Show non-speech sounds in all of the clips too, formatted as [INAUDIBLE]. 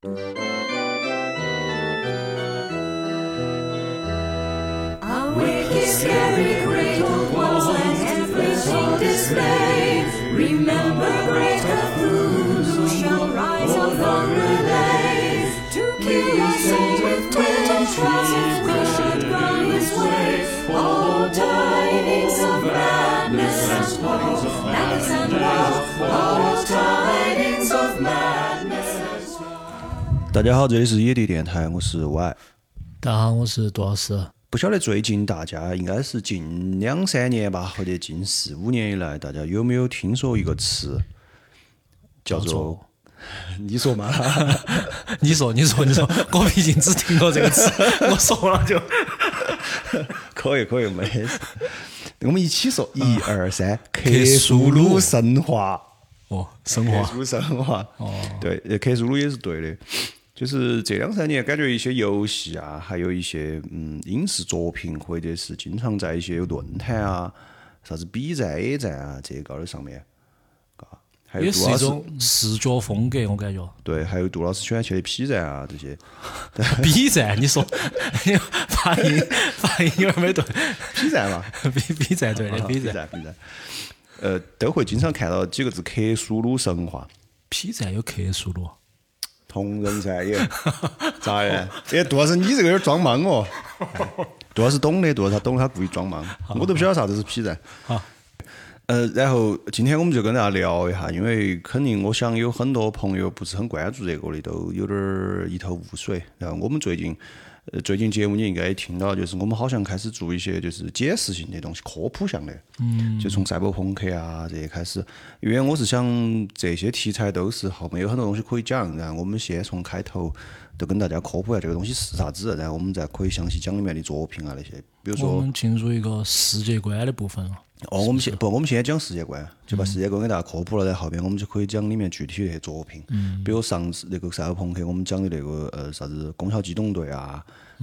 A wicked, scary, great old walls and everything display. Remember great Cthulhu who shall rise from the lake to kill us all with twenty tries we should run his way. All tidings of madness and woe, madness and all tidings of madness and. 大家好，这里是野地电台，我是 Y。大家好，我是杜老师。不晓得最近大家应该是近两三年吧，或者近四五年以来，大家有没有听说一个词，叫做？[LAUGHS] 你说嘛？[LAUGHS] 你说，你说，你说，我毕竟只听过这个词，[LAUGHS] 我说了就。可以，可以，没事。我们一起说，一二三，克苏苏鲁鲁神话。哦，神话克苏鲁神话。哦，对，呃克苏鲁也是对的。就是这两三年，感觉一些游戏啊，还有一些嗯影视作品，或者是经常在一些论坛啊、啥子 B 站、A 站啊这些高头上面，嘎，还有也杜老师是一种视觉风格，我感觉。对，还有杜老师喜欢去的 P 站啊这些。[LAUGHS] [LAUGHS] B 站，你说？[LAUGHS] 发音发音有点没对。P 站嘛。B B 站对的啊 B，B 站站 B 站，呃，都会经常看到几个字“克苏鲁神话 P 站有克苏鲁。”，同人噻也，[LAUGHS] 咋的？哎，杜老师，你这个有点装莽哦。杜老师懂的，杜老师他懂，他故意装莽，我都不晓得啥子是 P 人。好，呃，然后今天我们就跟大家聊一下，因为肯定我想有很多朋友不是很关注这个的，都有点儿一头雾水。然后我们最近，呃，最近节目你应该也听到，就是我们好像开始做一些就是解释性的东西，科普向的，嗯，就从赛博朋克啊这些开始。因为我是想这些题材都是后面有很多东西可以讲，然后我们先从开头都跟大家科普一下这个东西是啥子，然后我们再可以详细讲里面的作品啊那些，比如说我们进入一个世界观的部分了。哦，我们先不，我们先讲世界观，就把世界观给大家科普了，然后后面我们就可以讲里面具体的作品。嗯。比如上次那个赛博朋克，我们讲的那个呃啥子《攻壳机动队》啊、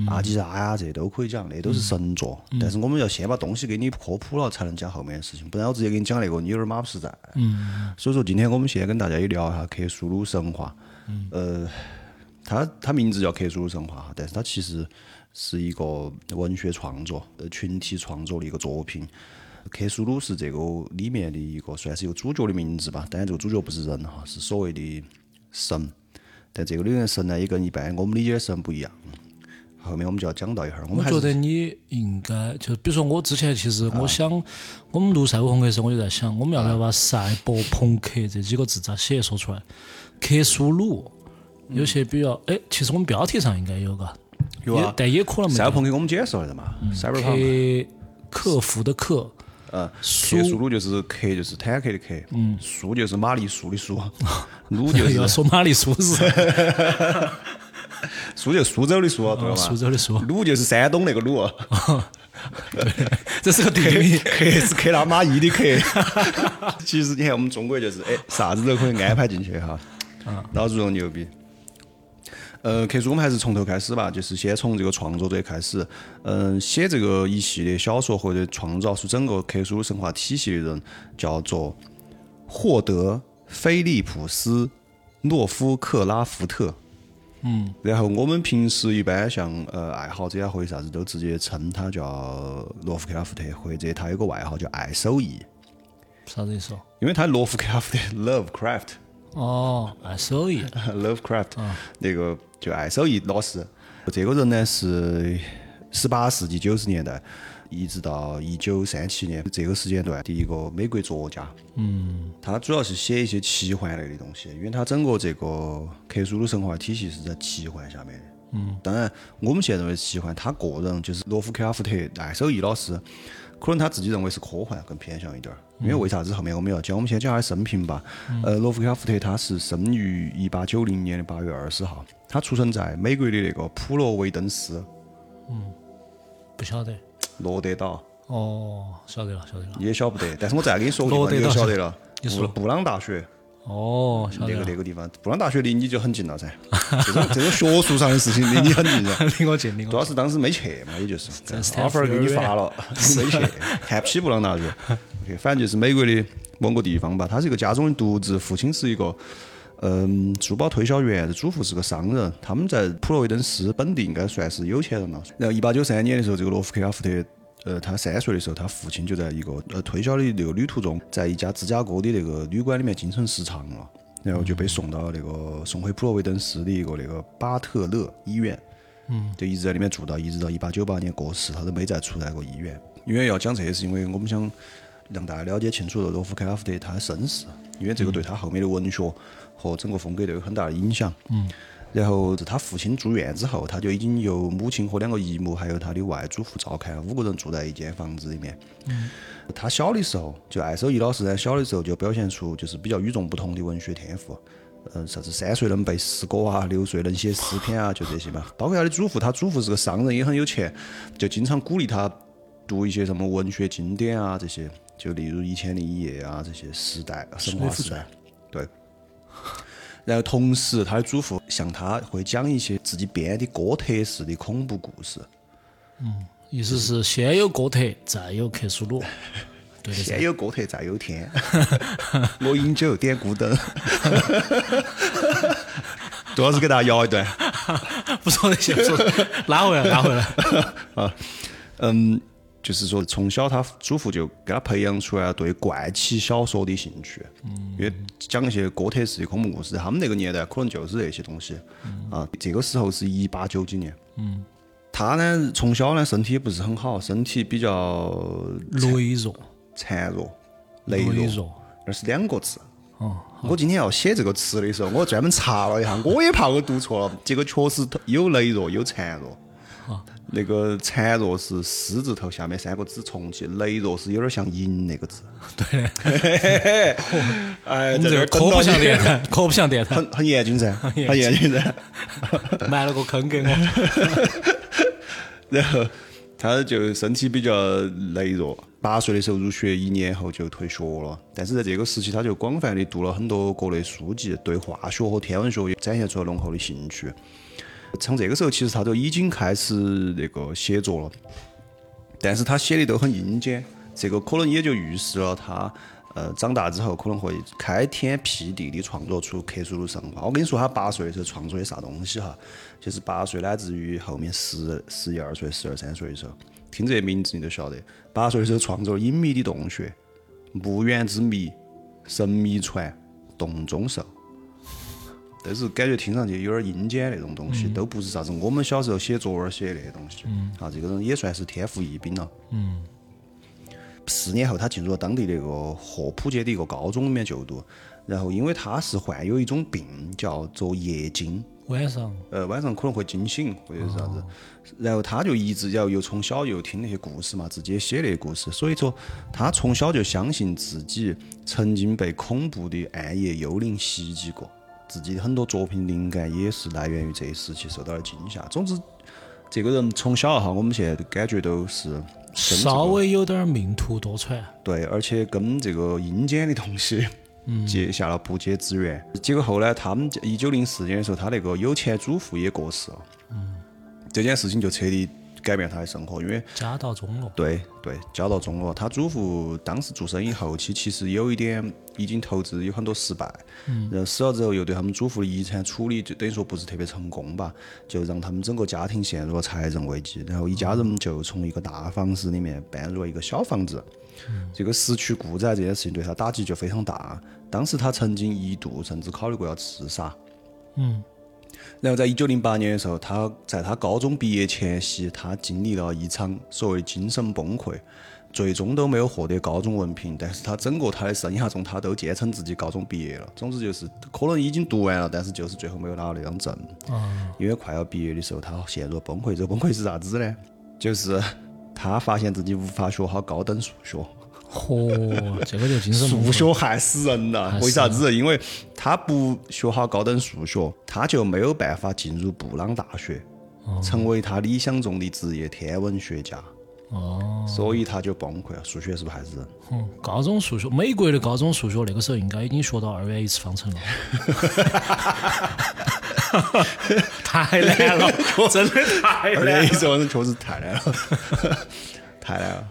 阿基拉呀，这些都可以讲，那都是神作。但是我们要先把东西给你科普了，才能讲后面的事情，不然我直接给你讲那个，你有点马不实在。嗯。所以说，今天我们先跟大家也聊一下克苏鲁神话。嗯。呃，它它名字叫克苏鲁神话，但是他其实是一个文学创作，呃，群体创作的一个作品。克苏鲁是这个里面的一个算是一个主角的名字吧，当然这个主角不是人哈，是所谓的神。但这个里面的神呢，也跟一般我们理解的神不一样。后面我们就要讲到一会儿，我们还是得你应该就比如说我之前其实我想我们录赛博朋克的时候，我就在想，我们要不要把赛博朋克这几个字咋写说出来？克苏鲁有些比较哎，其实我们标题上应该有个，有啊但也可能没得。赛博朋克我们解释了的嘛，赛博朋克，服的克，呃，苏克苏鲁就是克就是坦克的克，嗯，苏就是玛丽苏的苏，[LAUGHS] 鲁就是 [LAUGHS] 要是说玛丽苏是 [LAUGHS] 苏就是苏州的苏，对吧？苏州的苏，鲁就是山东那个鲁。这是个地名。克是克拉玛依的克。其实你看我们中国就是哎，啥子都可以安排进去哈。老子说牛逼。呃，克苏我们还是从头开始吧，就是先从这个创作者开始。嗯，写这个一系列小说或者创造出整个克苏鲁神话体系的人叫做霍德·菲利普斯·诺夫克拉福特。嗯，然后我们平时一般像呃爱好者啊或者啥子都直接称他叫罗夫克拉夫特，或者他有个外号叫爱手艺，啥子意思哦？因为他罗夫克拉夫特 Lovecraft 哦，爱手艺。[LAUGHS] Lovecraft 那个就爱手艺老师，这个人呢是十八世纪九十年代一直到一九三七年这个时间段的一个美国作家。嗯，他主要是写一些奇幻类的东西，因为他整个这个克苏鲁神话体系是在奇幻下面的。嗯，当然我们现在认为是奇幻，他个人就是罗夫克拉夫特爱手艺老师。可能他自己认为是科幻更偏向一点儿，因为为啥子后面我们要讲？我们先讲他的生平吧。呃，罗夫克拉夫特他是生于一八九零年的八月二十号，他出生在美国的那个普罗维登斯嗯不晓得。罗德岛，哦，晓得了，晓得了。你也晓不得。但是我再给你说个地方，罗德岛你就晓得了。[LAUGHS] 你说布布朗大学哦，晓那个。那个地方，布朗大学离你就很近了噻。这种这种学术上的事情离你很近噻。离我近，离我主要是当时没去嘛，也就是 [LAUGHS] 在 offer 给你发了，[LAUGHS] 没去，看不起布朗大学。OK，反正就是美国的某个地方吧，他是一个家中的独子，父亲是一个嗯，珠宝推销员，祖父是个商人，他们在普罗维登斯本地应该算是有钱人了。然后一八九三年的时候，这个罗夫克拉夫特，呃，他三岁的时候，他父亲就在一个呃推销的那个旅途中，在一家芝加哥的那个旅馆里面精神失常了，然后就被送到那个送回普罗维登斯的一个那个巴特勒医院，嗯，就一直在里面住到一直到一八九八年过世，他都没再出来过医院。因为要讲这些，是因为我们想让大家了解清楚罗夫克拉夫特他的身世，因为这个对他后面的文学。和整个风格都有很大的影响。嗯，然后在他父亲住院之后，他就已经由母亲和两个姨母，还有他的外祖父照看，五个人住在一间房子里面。嗯，他小的时候，就艾守义老师呢，小的时候就表现出就是比较与众不同的文学天赋。嗯，啥子三岁能背诗歌啊，六岁能写诗篇啊，就这些嘛。包括他的祖父，他祖父是个商人，也很有钱，就经常鼓励他读一些什么文学经典啊，这些，就例如《一千零一夜》啊，这些时代神话时代。对。然后同时，他的祖父向他会讲一些自己编的哥特式的恐怖故事。嗯，意思是先有哥特，再有克苏鲁。对先有哥特，再有天。我饮酒，点孤灯。杜老师给大家摇一段。[LAUGHS] 不说那些，不说，拉回来，拉回来。[LAUGHS] 啊，嗯。就是说，从小他祖父就给他培养出来对怪奇小说的兴趣，因为讲一些哥特式的恐怖故事，他们那个年代可能就是这些东西。啊，这个时候是一八九几年。嗯，他呢从小呢身体也不是很好，身体比较羸弱、孱弱、羸弱，那是两个字。哦，我今天要写这个词的时候，我专门查了一下，我也怕我读错了，结果确实有羸弱，有孱弱。那个孱弱是狮字头下面三个字重起，羸弱是有点像银那个字。[LAUGHS] 对，[LAUGHS] 哎，这个 [LAUGHS] 可不像电台，可不像电台，很很严谨噻，很严谨噻，埋了个坑给我。然后他就身体比较羸弱，八岁的时候入学，一年后就退学了。但是在这个时期，他就广泛的读了很多国内书籍，对化学和天文学也展现出了浓厚的兴趣。从这个时候，其实他就已经开始那个写作了，但是他写的都很阴间，这个可能也就预示了他，呃，长大之后可能会开天辟地的创作出克苏鲁神话。我跟你说，他八岁的时候创作的啥东西哈，就是八岁乃至于后面十十一二岁、十二三岁的时候，听这名字你都晓得，八岁的时候创作了《隐秘的洞穴》《墓园之谜》《神秘船》《洞中兽》。都是感觉听上去有点阴间那种东西，都不是啥子我们小时候写作文写那些东西。啊，这个人也算是天赋异禀了。嗯。四年后，他进入了当地那个霍普街的一个高中里面就读，然后因为他是患有一种病叫做夜惊，晚上，呃，晚上可能会惊醒或者是啥子，然后他就一直要又从小又听那些故事嘛，自己也写那些故事，所以说他从小就相信自己曾经被恐怖的暗夜幽灵袭击过。自己很多作品灵感也是来源于这一时期受到了惊吓。总之，这个人从小哈，我们现在感觉都是稍微有点命途多舛。对，而且跟这个阴间的东西结下了不解之缘。结果后来，他们一九零四年的时候，他那个有钱祖父也过世了。嗯，这件事情就彻底。改变他的生活，因为家道中落。对对，家道中落。他祖父当时做生意后期其实有一点已经投资有很多失败，嗯然后死了之后又对他们祖父的遗产处理就等于说不是特别成功吧，就让他们整个家庭陷入了财政危机。然后一家人就从一个大房子里面搬入了一个小房子。这个失去故宅这件事情对他打击就非常大。当时他曾经一度甚至考虑过要自杀。嗯。然后在一九零八年的时候，他在他高中毕业前夕，他经历了一场所谓精神崩溃，最终都没有获得高中文凭。但是他整个他的生涯中，他都坚称自己高中毕业了。总之就是可能已经读完了，但是就是最后没有拿到那张证。因为快要毕业的时候，他陷入崩溃。这崩溃是啥子呢？就是他发现自己无法学好高等数学。嚯，这个就精神数学害死人了。为啥子？因为他不学好高等数学，他就没有办法进入布朗大学，成为他理想中的职业天文学家。哦，所以他就崩溃了。数学是不是害死人？嗯，高中数学，美国的高中数学那个时候应该已经学到二元一次方程了。[LAUGHS] 太难了，[LAUGHS] 真的太难了。二元一次方程确实太难了，[LAUGHS] 太难了。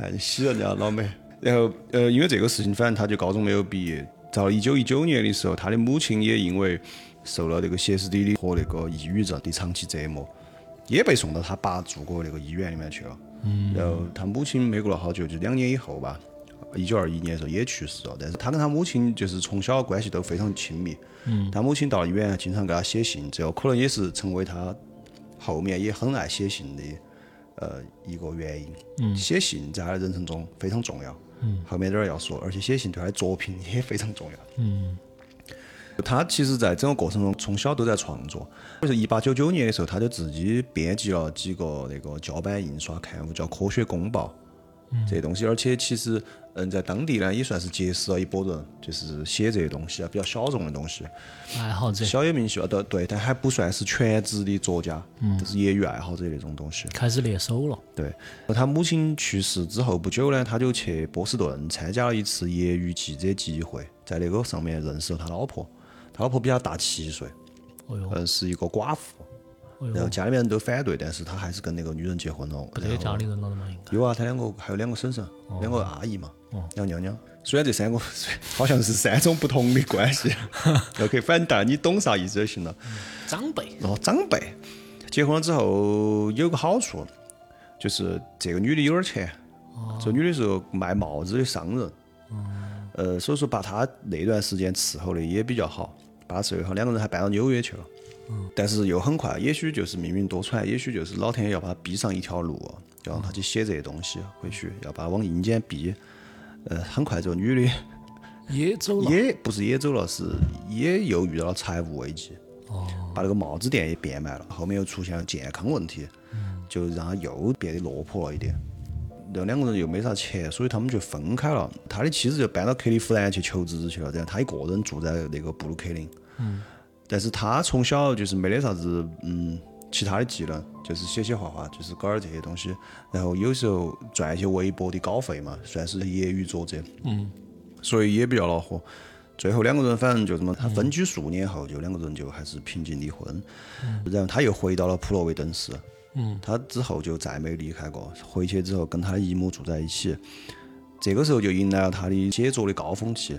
哎，你洗人家老美，然后呃，因为这个事情，反正他就高中没有毕业，到了一九一九年的时候，他的母亲也因为受了那个歇斯底里和那个抑郁症的长期折磨，也被送到他爸住过那个医院里面去了。嗯。然后他母亲没过了好久，就两年以后吧，一九二一年的时候也去世了。但是他跟他母亲就是从小关系都非常亲密。嗯。他母亲到医院，经常给他写信，这个可能也是成为他后面也很爱写信的呃一个原因。嗯。写信在他的人生中非常重要。嗯。后面点儿要说，而且写信对他的作品也非常重要。嗯。他其实，在整个过程中，从小都在创作。就是一八九九年的时候，他就自己编辑了几个那个胶版印刷刊物，叫《科学公报》这些东西。而且，其实，嗯，在当地呢，也算是结识了一拨人，就是写这些东西啊，比较小众的东西。爱好者。小有名气啊，对对，但还不算是全职的作家，就是业余爱好者那种东西。开始练手了。对。他母亲去世之后不久呢，他就去波士顿参加了一次业余记者集会，在那个上面认识了他老婆。他老婆比他大七岁，嗯，是一个寡妇，然后家里面人都反对，但是他还是跟那个女人结婚了。不得家里人了的嘛？应该有啊，他两个还有两个婶婶，两个阿姨嘛，两个娘娘。虽然这三个 [LAUGHS] 好像是三种不同的关系，[LAUGHS] OK，反正你懂啥意思就行了。长辈哦，长辈结婚了之后有个好处，就是这个女的有点钱，这女的是个卖帽子的商人，呃，所以说把她那段时间伺候的也比较好。把她伺候好，两个人还搬到纽约去了。嗯，但是又很快，也许就是命运多舛，也许就是老天爷要把他逼上一条路，要让他去写这些东西或许，要把他往阴间逼。呃，很快这个女的 [LAUGHS] 也走了，也不是也走了，是也又遇到了财务危机。哦，把那个帽子店也变卖了，后面又出现了健康问题，就让他又变得落魄了一点。然后两个人又没啥钱，所以他们就分开了。他的妻子就搬到克利夫兰去求职去了，然后他一个人住在那个布鲁克林。嗯。但是他从小就是没得啥子嗯其他的技能，就是写写画画，就是搞点这些东西。然后有时候赚一些微薄的稿费嘛，算是业余作者。嗯。所以也比较恼火。最后两个人反正就这么，他分居数年后，就两个人就还是平静离婚。嗯。然后他又回到了普罗维登斯。嗯，他之后就再没离开过。回去之后跟他的姨母住在一起，这个时候就迎来了他的写作的高峰期。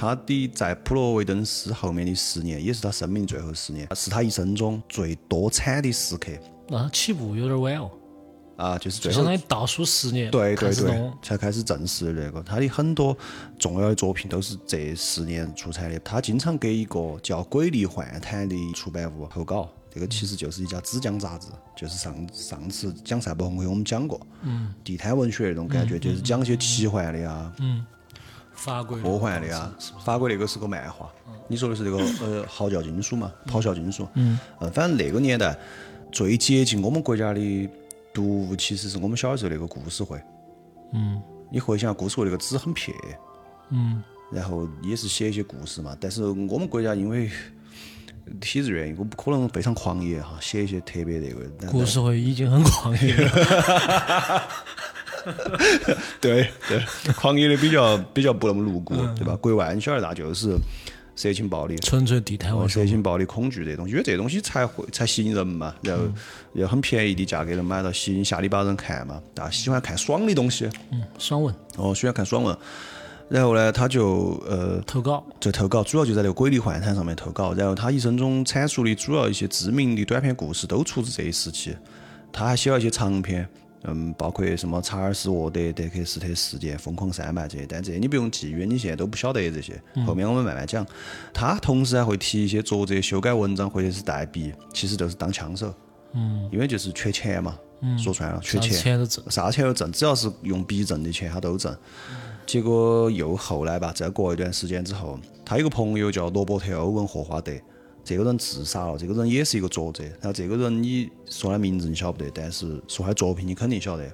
他的在普罗维登斯后面的十年，也是他生命最后十年，是他一生中最多产的时刻。那他起步有点晚哦。啊，就是最相当于倒数十年，对对对，才开始正式的那个。他的很多重要的作品都是这十年出产的。他经常给一个叫《鬼力幻谈》的出版物投稿。这个其实就是一家纸浆杂志，就是上上次讲赛博朋克我们讲过，嗯，地摊文学那种感觉，就是讲些奇幻的呀，嗯，法国科幻的呀，法国那个是个漫画，你说的是这个呃嚎叫金属嘛，咆哮金属，嗯，呃，反正那个年代最接近我们国家的读物，其实是我们小时候那个故事会，嗯，你回想下故事会那个纸很撇，嗯，然后也是写一些故事嘛，但是我们国家因为体制原因，我不可能非常狂野哈，写一些特别那个。故事会已经很狂野了。[LAUGHS] [LAUGHS] 对 [LAUGHS] 对，狂野的比较比较不那么露骨，对吧？国外你晓得那就是色情暴力，纯粹地摊文色情暴力、恐惧这东西，因为这东西才会才吸引人嘛，然后要很便宜的价格能买到，吸引下里巴人看嘛，啊，喜欢看爽的东西。嗯，爽文。哦，喜欢看爽文。然后呢，他就呃投稿，就投稿，主要就在那个鬼力幻谈上面投稿。然后他一生中阐述的主要一些知名的短篇故事都出自这一时期。他还写了一些长篇，嗯，包括什么查尔斯沃德、德克斯特事件、疯狂山脉这些。但这些你不用记，因为你现在都不晓得这些。后面我们慢慢讲。他同时还会提一些作者修改文章或者是代笔，其实都是当枪手。嗯。因为就是缺钱嘛，嗯说穿了，缺钱。啥钱都挣。啥钱都挣，只要是用笔挣的钱，他都挣。结果又后来吧，再过一段时间之后，他有个朋友叫罗伯特·欧文·霍华德，这个人自杀了。这个人也是一个作者，然后这个人你说他名字你晓不得，但是说他作品你肯定晓得。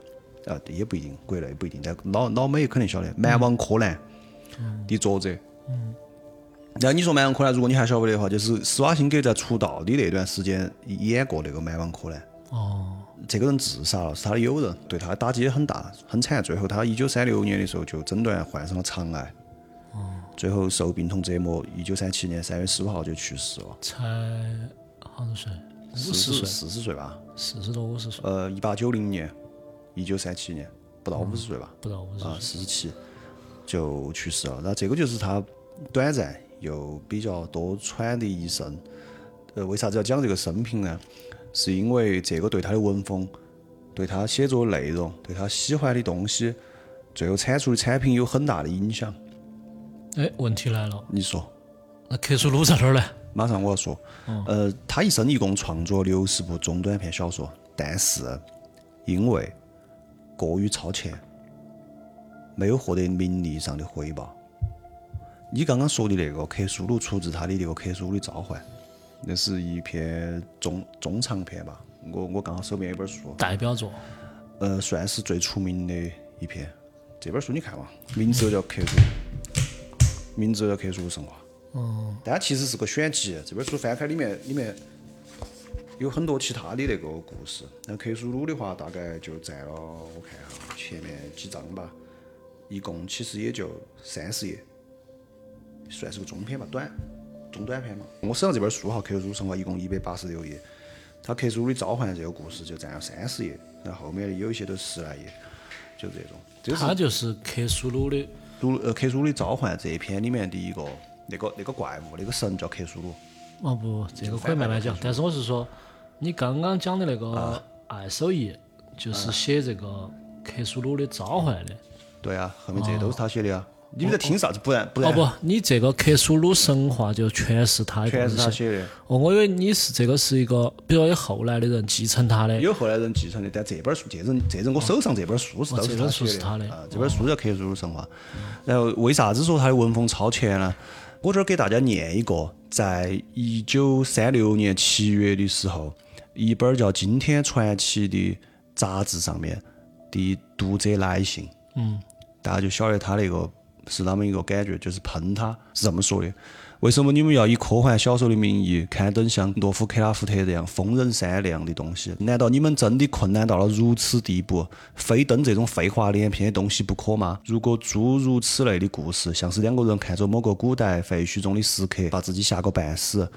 啊，也不一定，国内不一定，但老老美肯定晓得。蛮王柯南的作者。嗯。然后你说蛮王柯南，如果你还晓不得的话，就是施瓦辛格在出道的那段时间演过那个蛮王柯南。哦。这个人自杀了，是他的友人，对他的打击也很大，很惨。最后他一九三六年的时候就诊断患上了肠癌，最后受病痛折磨，一九三七年三月十五号就去世了。才好多岁？五十岁？四十岁吧？四十多五十岁？呃，一八九零年，一九三七年，不到五十岁吧？不到五十岁。啊，四十七就去世了。那这个就是他短暂又比较多舛的一生。呃，为啥子要讲这个生平呢？是因为这个对他的文风、对他写作的内容、对他喜欢的东西，最后产出的产品有很大的影响。哎，问题来了，你说？那克苏鲁在哪儿呢？马上我要说。呃，他一生一共创作六十部中短篇小说，但是因为过于超前，没有获得名利上的回报。你刚刚说的那个克苏鲁出自他的那个《克苏鲁的召唤》，那是一篇中中长篇吧？我我刚好手边有本书，代表作。呃，算是最出名的一篇。这本书你看嘛，名字就叫《克苏鲁》，名字就叫《克苏鲁神话》。哦，但它其实是个选集。这本书翻开里面，里面有很多其他的那个故事。那克苏鲁的话，大概就占了我看哈前面几章吧，一共其实也就三十页，算是个中篇吧，短中短篇嘛。我手上这本书哈，《克苏鲁神话》一共一百八十六页，它克苏鲁的召唤这个故事就占了三十页，然后后面的有一些都十来页，就这种。这是他就是克苏鲁的。鲁呃克苏鲁的召唤这一篇里面的一个那个那个怪物那个神叫克苏鲁。哦不，这个可以慢慢讲。但是我是说，你刚刚讲的那个爱手艺，就是写这个克苏鲁的召唤的。对啊，后面这些都是他写的啊。你们在听啥子？不然不然哦不，你这个克苏鲁神话就全是他全。是他写的。哦，我以为你是这个是一个，比如说有后来的人继承他的。有后来人继承的，但这本书，这人这人我手上这本书是都是哦这本他写的书是他的啊。这本书叫《克苏鲁神话》。然后为啥子说他的文风超前呢？我这儿给大家念一个，在一九三六年七月的时候，一本叫《今天传奇》的杂志上面的读者来信。嗯，大家就晓得他那个是那么一个感觉，就是喷他是这么说的：为什么你们要以科幻小说的名义刊登像洛夫克拉夫特这样疯人山那样的东西？难道你们真的困难到了如此地步，非登这种废话连篇的东西不可吗？如果诸如此类的故事，像是两个人看着某个古代废墟中的石刻，把自己吓个半死，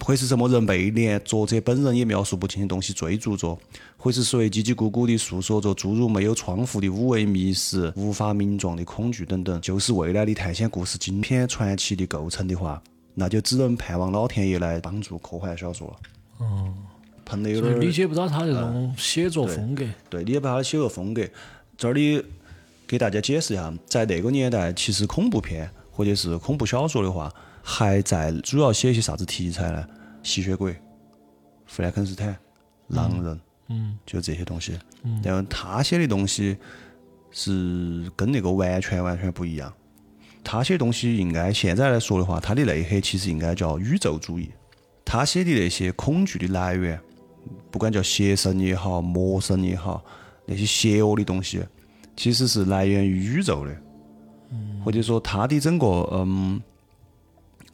会是什么人被连作者本人也描述不清的东西追逐着？会是谁叽叽咕咕地诉说着诸如没有窗户的五味迷失、无法名状的恐惧等等，就是未来的探险故事经篇传奇的构成的话，那就只能盼望老天爷来帮助科幻小说了。哦，喷的有点儿理解不到他这种写作风格。对，理解不到他的写作风格。这里给大家解释一下，在那个年代，其实恐怖片或者是恐怖小说的话，还在主要写一些啥子题材呢？吸血鬼、弗兰肯斯坦、狼人，嗯，就这些东西。然后他写的东西是跟那个完全完全不一样。他写的东西应该现在来说的话，他的内核其实应该叫宇宙主义。他写的那些恐惧的来源，不管叫邪神也好，魔神也好，那些邪恶的东西，其实是来源于宇宙的，或者说他的整个嗯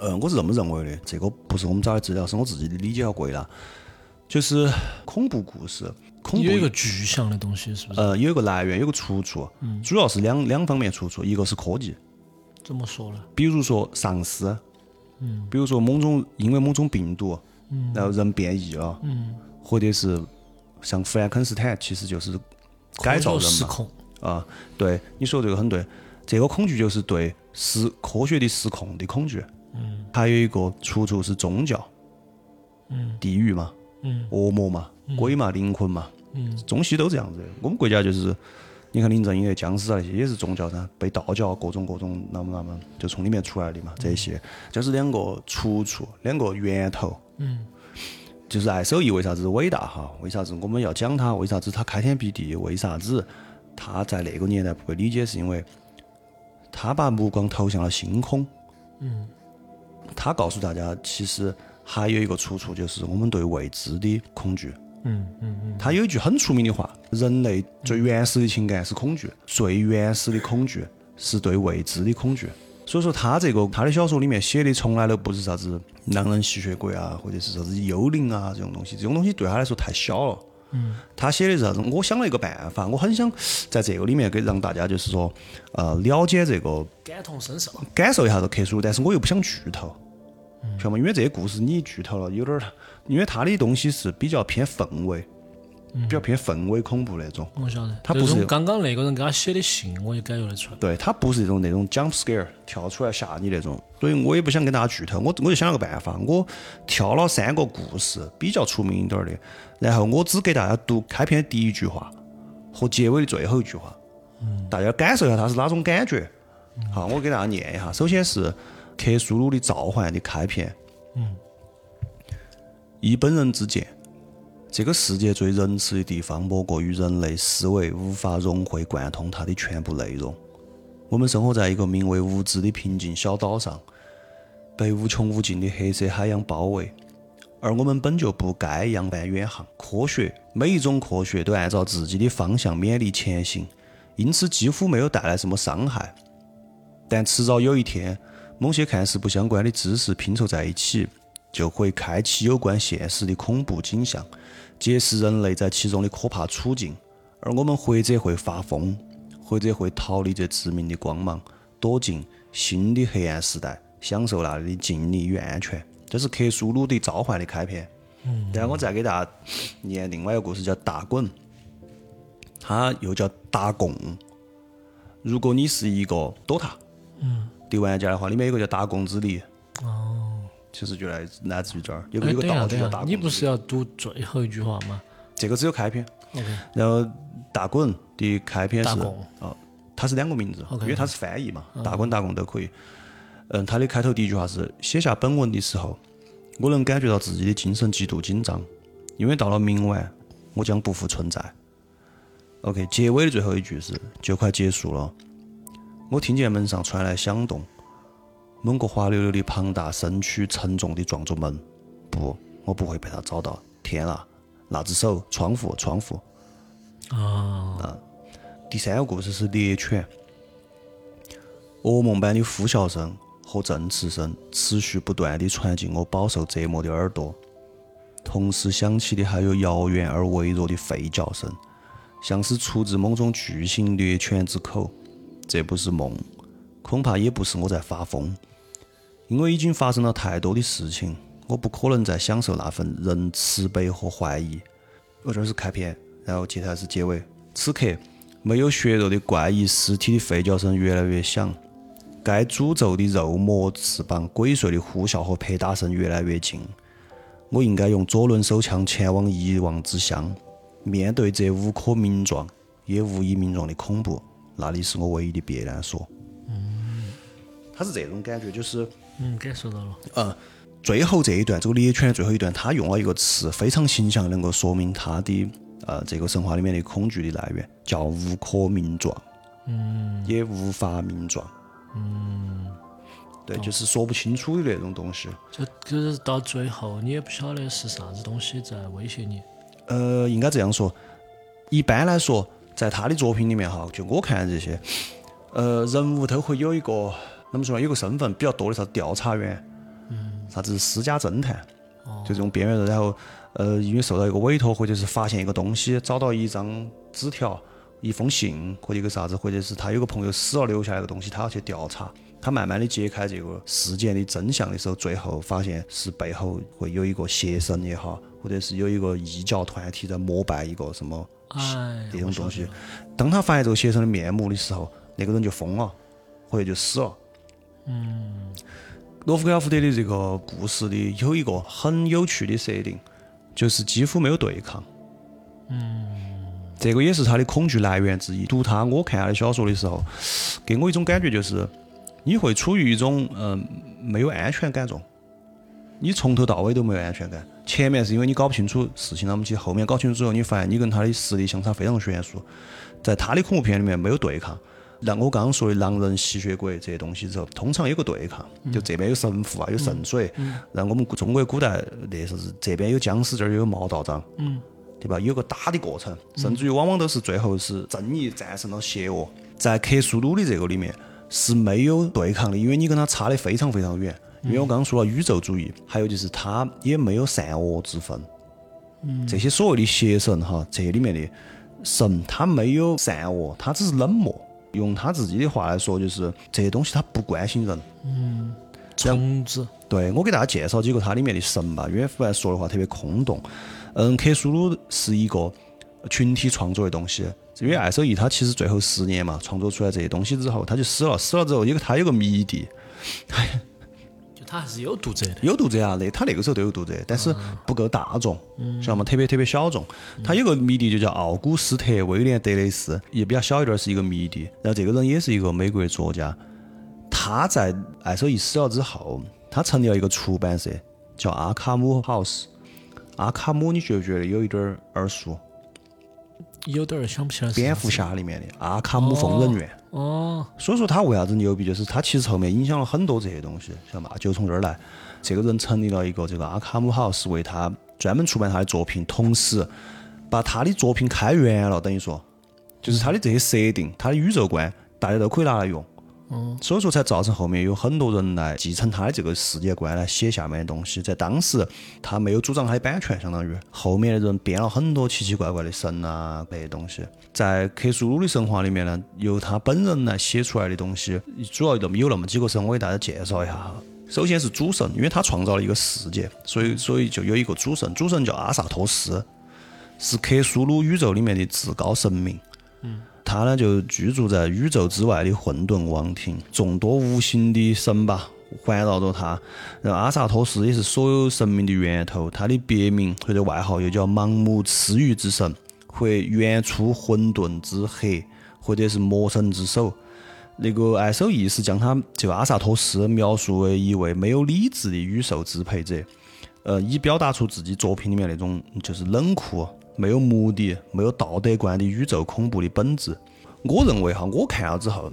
呃，我是这么认为的，这个不是我们找的资料，是我自己的理解和归纳，就是恐怖故事，恐怖有一个具象的东西，是不是？呃有一个来源，有个出处，主要是两两方面出处，一个是科技，怎么说呢？比如说丧尸，嗯，比如说某种因为某种病毒，嗯，然后人变异了，嗯，或者是像弗兰肯斯坦，其实就是改造失控。啊，对，你说这个很对，这个恐惧就是对失科学的失控的恐惧，嗯，还有一个出处是宗教，嗯，地狱嘛，嗯，恶魔嘛，鬼嘛，灵魂嘛，嗯，中西都这样子的。我们国家就是，你看林正英、僵尸啊那些也是宗教噻，被道教各种各种那么那么就从里面出来的嘛，这些就是两个出处，两个源头。嗯，就是爱手艺为啥子伟大哈？为啥子我们要讲它？为啥子它开天辟地？为啥子它在那个年代不被理解？是因为他把目光投向了星空。嗯，他告诉大家，其实还有一个出处，就是我们对未知的恐惧。嗯嗯嗯，他有一句很出名的话：人类最原始的情感是恐惧，最原始的恐惧是对未知的恐惧。所以说，他这个他的小说里面写的从来都不是啥子狼人、吸血鬼啊，或者是啥子幽灵啊这种东西，这种东西对他来说太小了。嗯，他写的是啥子？我想了一个办法，我很想在这个里面给让大家就是说，呃，了解这个感同身受。感受一下这克苏鲁，但是我又不想剧透，晓得吗？因为这些故事你剧透了，有点儿，因为他的东西是比较偏氛围，比较偏氛围恐怖那种。我晓得。他不是刚刚那个人给他写的信，我就感觉得出来。对，他不是那种那种 jump scare 跳出来吓你那种，所以我也不想跟大家剧透，我我就想了个办法，我挑了三个故事比较出名一点儿的，然后我只给大家读开篇的第一句话和结尾的最后一句话，大家感受一下它是哪种感觉。好，我给大家念一下，首先是克苏鲁的召唤的开篇，嗯以本人之见。这个世界最仁慈的地方，莫过于人类思维无法融会贯通它的全部内容。我们生活在一个名为无知的平静小岛上，被无穷无尽的黑色海洋包围，而我们本就不该扬帆远航。科学，每一种科学都按照自己的方向勉力前行，因此几乎没有带来什么伤害。但迟早有一天，某些看似不相关的知识拼凑在一起，就会开启有关现实的恐怖景象。揭示人类在其中的可怕处境，而我们或者会发疯，或者会逃离这致命的光芒，躲进新的黑暗时代，享受那里的静谧与安全。这是克苏鲁的召唤的开篇。嗯。然后我再给大家念另外一个故事，叫大滚，它又叫大贡。如果你是一个 DOTA 的玩家的话，里面有个叫打贡之力。哦。其实就来来自于这儿，有个哎，有个大，你不是要读最后一句话吗这个只有开篇。？OK，然后大滚的开篇是哦，它是两个名字因为它是翻译嘛，大滚大滚都可以。嗯，它的开头第一句话是写下本文的时候，我能感觉到自己的精神极度紧张，因为到了明晚，我将不复存在。OK，结尾的最后一句是就快结束了，我听见门上传来响动，某个滑溜溜的庞大身躯沉重地撞着门。不，我不会被他找到。天啊，那只手，窗户，窗户。啊，第三个故事是猎犬，噩梦般的呼啸声和振翅声持续不断地传进我饱受折磨的耳朵，同时响起的还有遥远而微弱的吠叫声，像是出自某种巨型猎犬之口。这不是梦，恐怕也不是我在发疯，因为已经发生了太多的事情，我不可能再享受那份人慈悲和怀疑。我这儿是开篇，然后接下来是结尾。此刻，没有血肉的怪异尸体的吠叫声越来越响，该诅咒的肉魔翅膀鬼祟的呼啸和拍打声越来越近。我应该用左轮手枪前往遗忘之乡，面对这无可名状也无以名状的恐怖，那里是我唯一的避难所。嗯，他是这种感觉，就是嗯，感受到了。嗯，最后这一段，这个猎犬的最后一段，他用了一个词，非常形象，能够说明他的呃这个神话里面的恐惧的来源，叫无可名状，嗯，也无法名状，嗯，对，就是说不清楚的那种东西。就就是到最后，你也不晓得是啥子东西在威胁你。呃，应该这样说，一般来说，在他的作品里面哈，就我看这些，呃，人物都会有一个怎么说呢？有个身份比较多的啥子调查员，嗯，啥子私家侦探，就这种边缘人。然后，呃，因为受到一个委托，或者是发现一个东西，找到一张纸条、一封信或者一个啥子，或者是他有个朋友死了留下来个东西，他要去调查。他慢慢的揭开这个事件的真相的时候，最后发现是背后会有一个邪神也好，或者是有一个异教团体在膜拜一个什么哎，这种东西。当他发现这个邪神的面目的时候，那个人就疯了，或者就死了。嗯，洛夫克拉夫特的这个故事里有一个很有趣的设定，就是几乎没有对抗。嗯，这个也是他的恐惧来源之一。读他，我看他的小说的时候，给我一种感觉就是，你会处于一种嗯、没有安全感中。你从头到尾都没有安全感，前面是因为你搞不清楚事情那么起，后面搞清楚之后，你发现你跟他的实力相差非常悬殊。在他的恐怖片里面没有对抗，让我刚刚说的狼人、吸血鬼这些东西之后，通常有个对抗，就这边有神父啊，有圣水，让我们中国古代那是这边有僵尸，这儿有毛道长，嗯，对吧？有个打的过程，甚至于往往都是最后是正义战胜了邪恶。在克苏鲁的这个里面是没有对抗的，因为你跟他差的非常非常远。因为我刚刚说了宇宙主义，还有就是他也没有善恶之分。这些所谓的邪神哈，这里面的神他没有善恶，他只是冷漠。用他自己的话来说，就是这些东西他不关心人。嗯虫子，对我给大家介绍几个它里面的神吧，因为不然说的话特别空洞。嗯，克苏鲁是一个群体创作的东西。因为艾守义他其实最后十年嘛，创作出来这些东西之后，他就死了。死了之后，有个他有个迷弟，他还是有读者的。有读者啊，那他那个时候都有读者，但是不够大众，晓得吗？特别特别小众。他有个迷弟就叫奥古斯特·威廉·德雷斯，也比较小一点，是一个迷弟。然后这个人也是一个美国作家。他在艾守义死了之后，他成立了一个出版社，叫阿卡姆 House。阿卡姆，你觉不觉得有一点儿耳熟？有点儿想不起来。蝙蝠侠里面的阿卡姆疯人院。哦，所以说他为啥子牛逼，就是他其实后面影响了很多这些东西，晓得嘛？就从这儿来，这个人成立了一个这个阿卡姆 House，为他专门出版他的作品，同时把他的作品开源了，等于说，就是他的这些设定，他的宇宙观，大家都可以拿来用。所以说才造成后面有很多人来继承他的这个世界观来写下面的东西。在当时，他没有主张他的版权，相当于后面的人编了很多奇奇怪怪的神啊这些东西。在克苏鲁的神话里面呢，由他本人来写出来的东西，主要那么有那么几个神，我给大家介绍一下哈。首先是主神，因为他创造了一个世界，所以所以就有一个主神，主神叫阿萨托斯，是克苏鲁宇宙里面的至高神明。嗯他呢就居住在宇宙之外的混沌王庭，众多无形的神吧环绕着他。然后阿萨托斯也是所有神明的源头，他的别名或者外号又叫盲目赐予之神，或原初混沌之黑，或者是魔神之手。那个艾手意是将他这个阿萨托斯描述为一位没有理智的宇宙支配者，呃，以表达出自己作品里面那种就是冷酷。没有目的、没有道德观的宇宙恐怖的本质。我认为哈，我看了之后，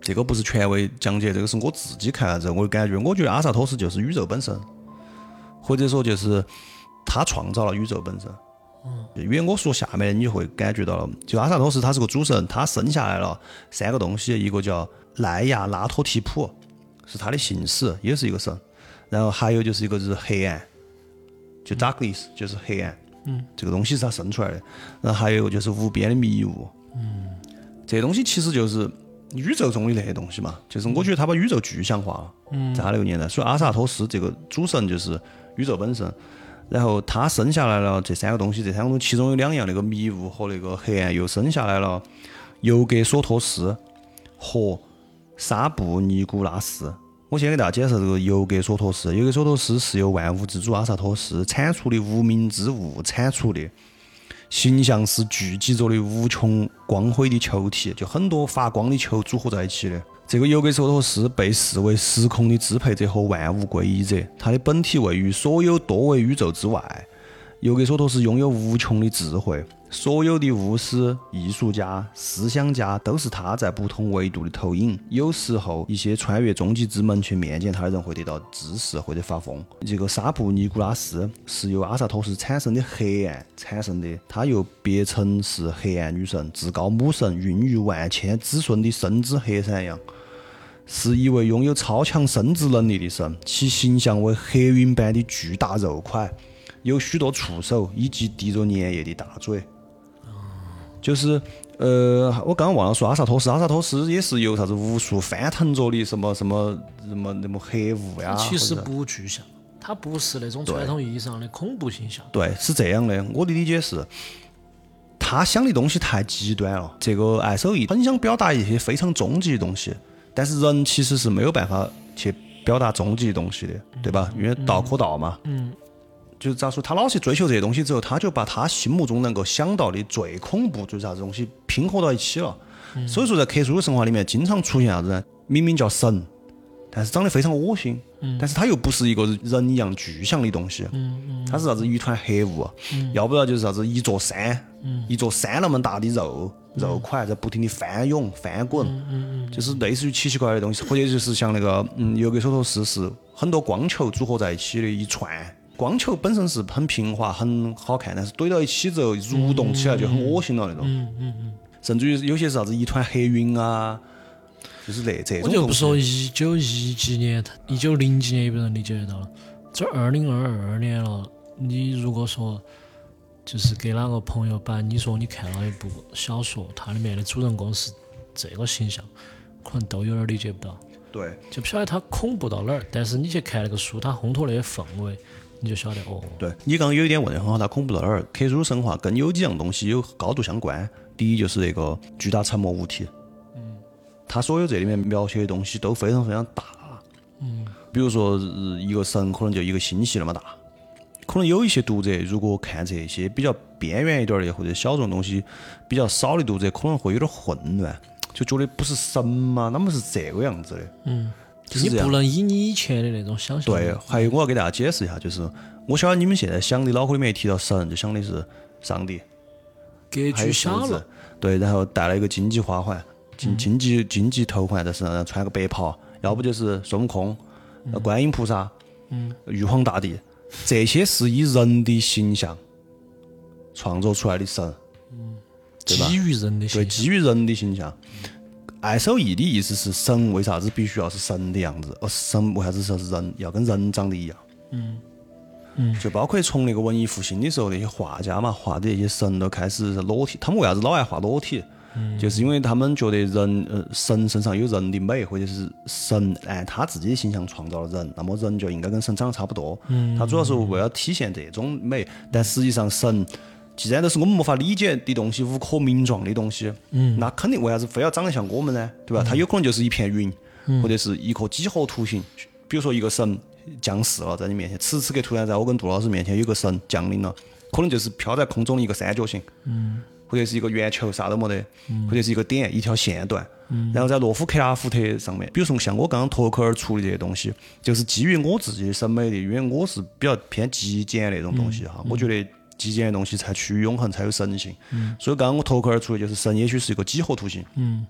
这个不是权威讲解，这个是我自己看了之后，我的感觉，我觉得阿萨托斯就是宇宙本身，或者说就是他创造了宇宙本身。嗯，因为我说下面你就会感觉到了，就阿萨托斯他是个主神，他生下来了三个东西，一个叫奈亚拉托提普，是他的信使，也是一个神。然后还有就是一个是黑暗，就 darkness 就是黑暗。嗯，这个东西是他生出来的，然后还有一个就是无边的迷雾。嗯，这东西其实就是宇宙中的那些东西嘛，就是我觉得他把宇宙具象化了。嗯，在他那个年代，所以阿萨托斯这个主神就是宇宙本身。然后他生下来了这三个东西，这三个东西其中有两样，那个迷雾和那个黑暗，又生下来了尤格索托斯和沙布尼古拉斯。我先给大家介绍这个尤格索托斯。尤格索托斯是由万物之主阿萨托斯产出的无名之物产出的，形象是聚集着的无穷光辉的球体，就很多发光的球组合在一起的。这个尤格索托斯被视为时空的支配者和万物归一者，它的本体位于所有多维宇宙之外。尤格索托斯拥有无穷的智慧。所有的巫师、艺术家、思想家都是他在不同维度的投影。有时候，一些穿越终极之门去面见他的人会得到知识或者发疯。这个沙布尼古拉斯是由阿萨托斯产生的黑暗产生的，他又别称是黑暗女神、至高母神、孕育万千子孙的生之黑山羊，是一位拥有超强生殖能力的神，其形象为黑云般的巨大肉块，有许多触手以及滴着粘液的大嘴。就是，呃，我刚刚忘了说阿萨托斯，阿萨托斯也是由啥子无数翻腾着的什么什么什么那么黑雾呀？其实不具象，它不是那种传统意义上的恐怖形象。对，是这样的，我的理解是，他想的东西太极端了。这个爱手艺很想表达一些非常终极的东西，但是人其实是没有办法去表达终极的东西的，对吧？因为道可道嘛。嗯。就是咋说，他老去追求这些东西之后，他就把他心目中能够想到的最恐怖、最啥子东西拼合到一起了。所以说，在克苏鲁神话里面，经常出现啥子呢？明明叫神，但是长得非常恶心。但是他又不是一个人一样具象的东西。他是啥子？一团黑雾。要不然就是啥子？一座山。一座山那么大的肉肉块在不停的翻涌、翻滚。就是类似于奇奇怪怪的东西，或者就是像那个嗯，尤格索托斯是很多光球组合在一起的一串。光球本身是很平滑、很好看，但是堆到一起之后蠕动起来就很恶心了那种。嗯嗯嗯。甚至于有些是啥子一团黑云啊，就是那这种。我就不说一九一几年、一九零几年有没有人理解得到了？这二零二二年了，你如果说就是给哪个朋友把你说你看了一部小说，它里面的主人公是这个形象，可能都有点理解不到。对。就不晓得它恐怖到哪儿，但是你去看那个书，它烘托那些氛围。你就晓得哦，对你刚刚有一点问的很好，它恐怖在哪儿？克苏鲁神话跟有几样东西有高度相关。第一就是那个巨大沉默物体，嗯，它所有这里面描写的东西都非常非常大，嗯，比如说一个神可能就一个星系那么大，可能有一些读者如果看这些比较边缘一点的或者小众东西比较少的读者，可能会有点混乱，就觉得不是神吗？那么是这个样子的，嗯，你不。能以你以前的那种想象，对，还有我要给大家解释一下，就是我晓得你们现在想的脑壳里面一提到神，就想的是上帝，格局小了，，对，然后戴了一个荆棘花环，嗯。荆荆棘荆棘头环在身上，然后穿个白袍，要不就是孙悟空、观音菩萨、玉皇大帝，这些是以人的形象创作出来的神，对吧？基于人的对，形象，基于人的形象。爱手艺的意思是神为啥子必须要是神的样子？哦，神为啥子说是人要跟人长得一样？嗯嗯，就包括从那个文艺复兴的时候，那些画家嘛，画的那些神都开始裸体。他们为啥子老爱画裸体？嗯就是因为他们觉得人呃神身上有人的美，或者是神按他自己的形象创造了人，那么人就应该跟神长得差不多。嗯，他主要是为了体现这种美，但实际上神既然都是我们没法理解的东西、无可名状的东西，嗯，那肯定为啥子非要长得像我们呢？对吧？它有可能就是一片云，或者是一颗几何图形。比如说一个神降世了，在你面前，此时此刻突然在我跟杜老师面前有个神降临了，可能就是飘在空中的一个三角形，嗯，或者是一个圆球，啥都没得，或者是一个点，一条线段。然后在洛夫克拉夫特上面，比如说像我刚刚脱口而出的这些东西，就是基于我自己的审美的，因为我是比较偏极简那种东西哈，我觉得极简的东西才趋于永恒，才有神性。所以刚刚我脱口而出的就是神，也许是一个几何图形。嗯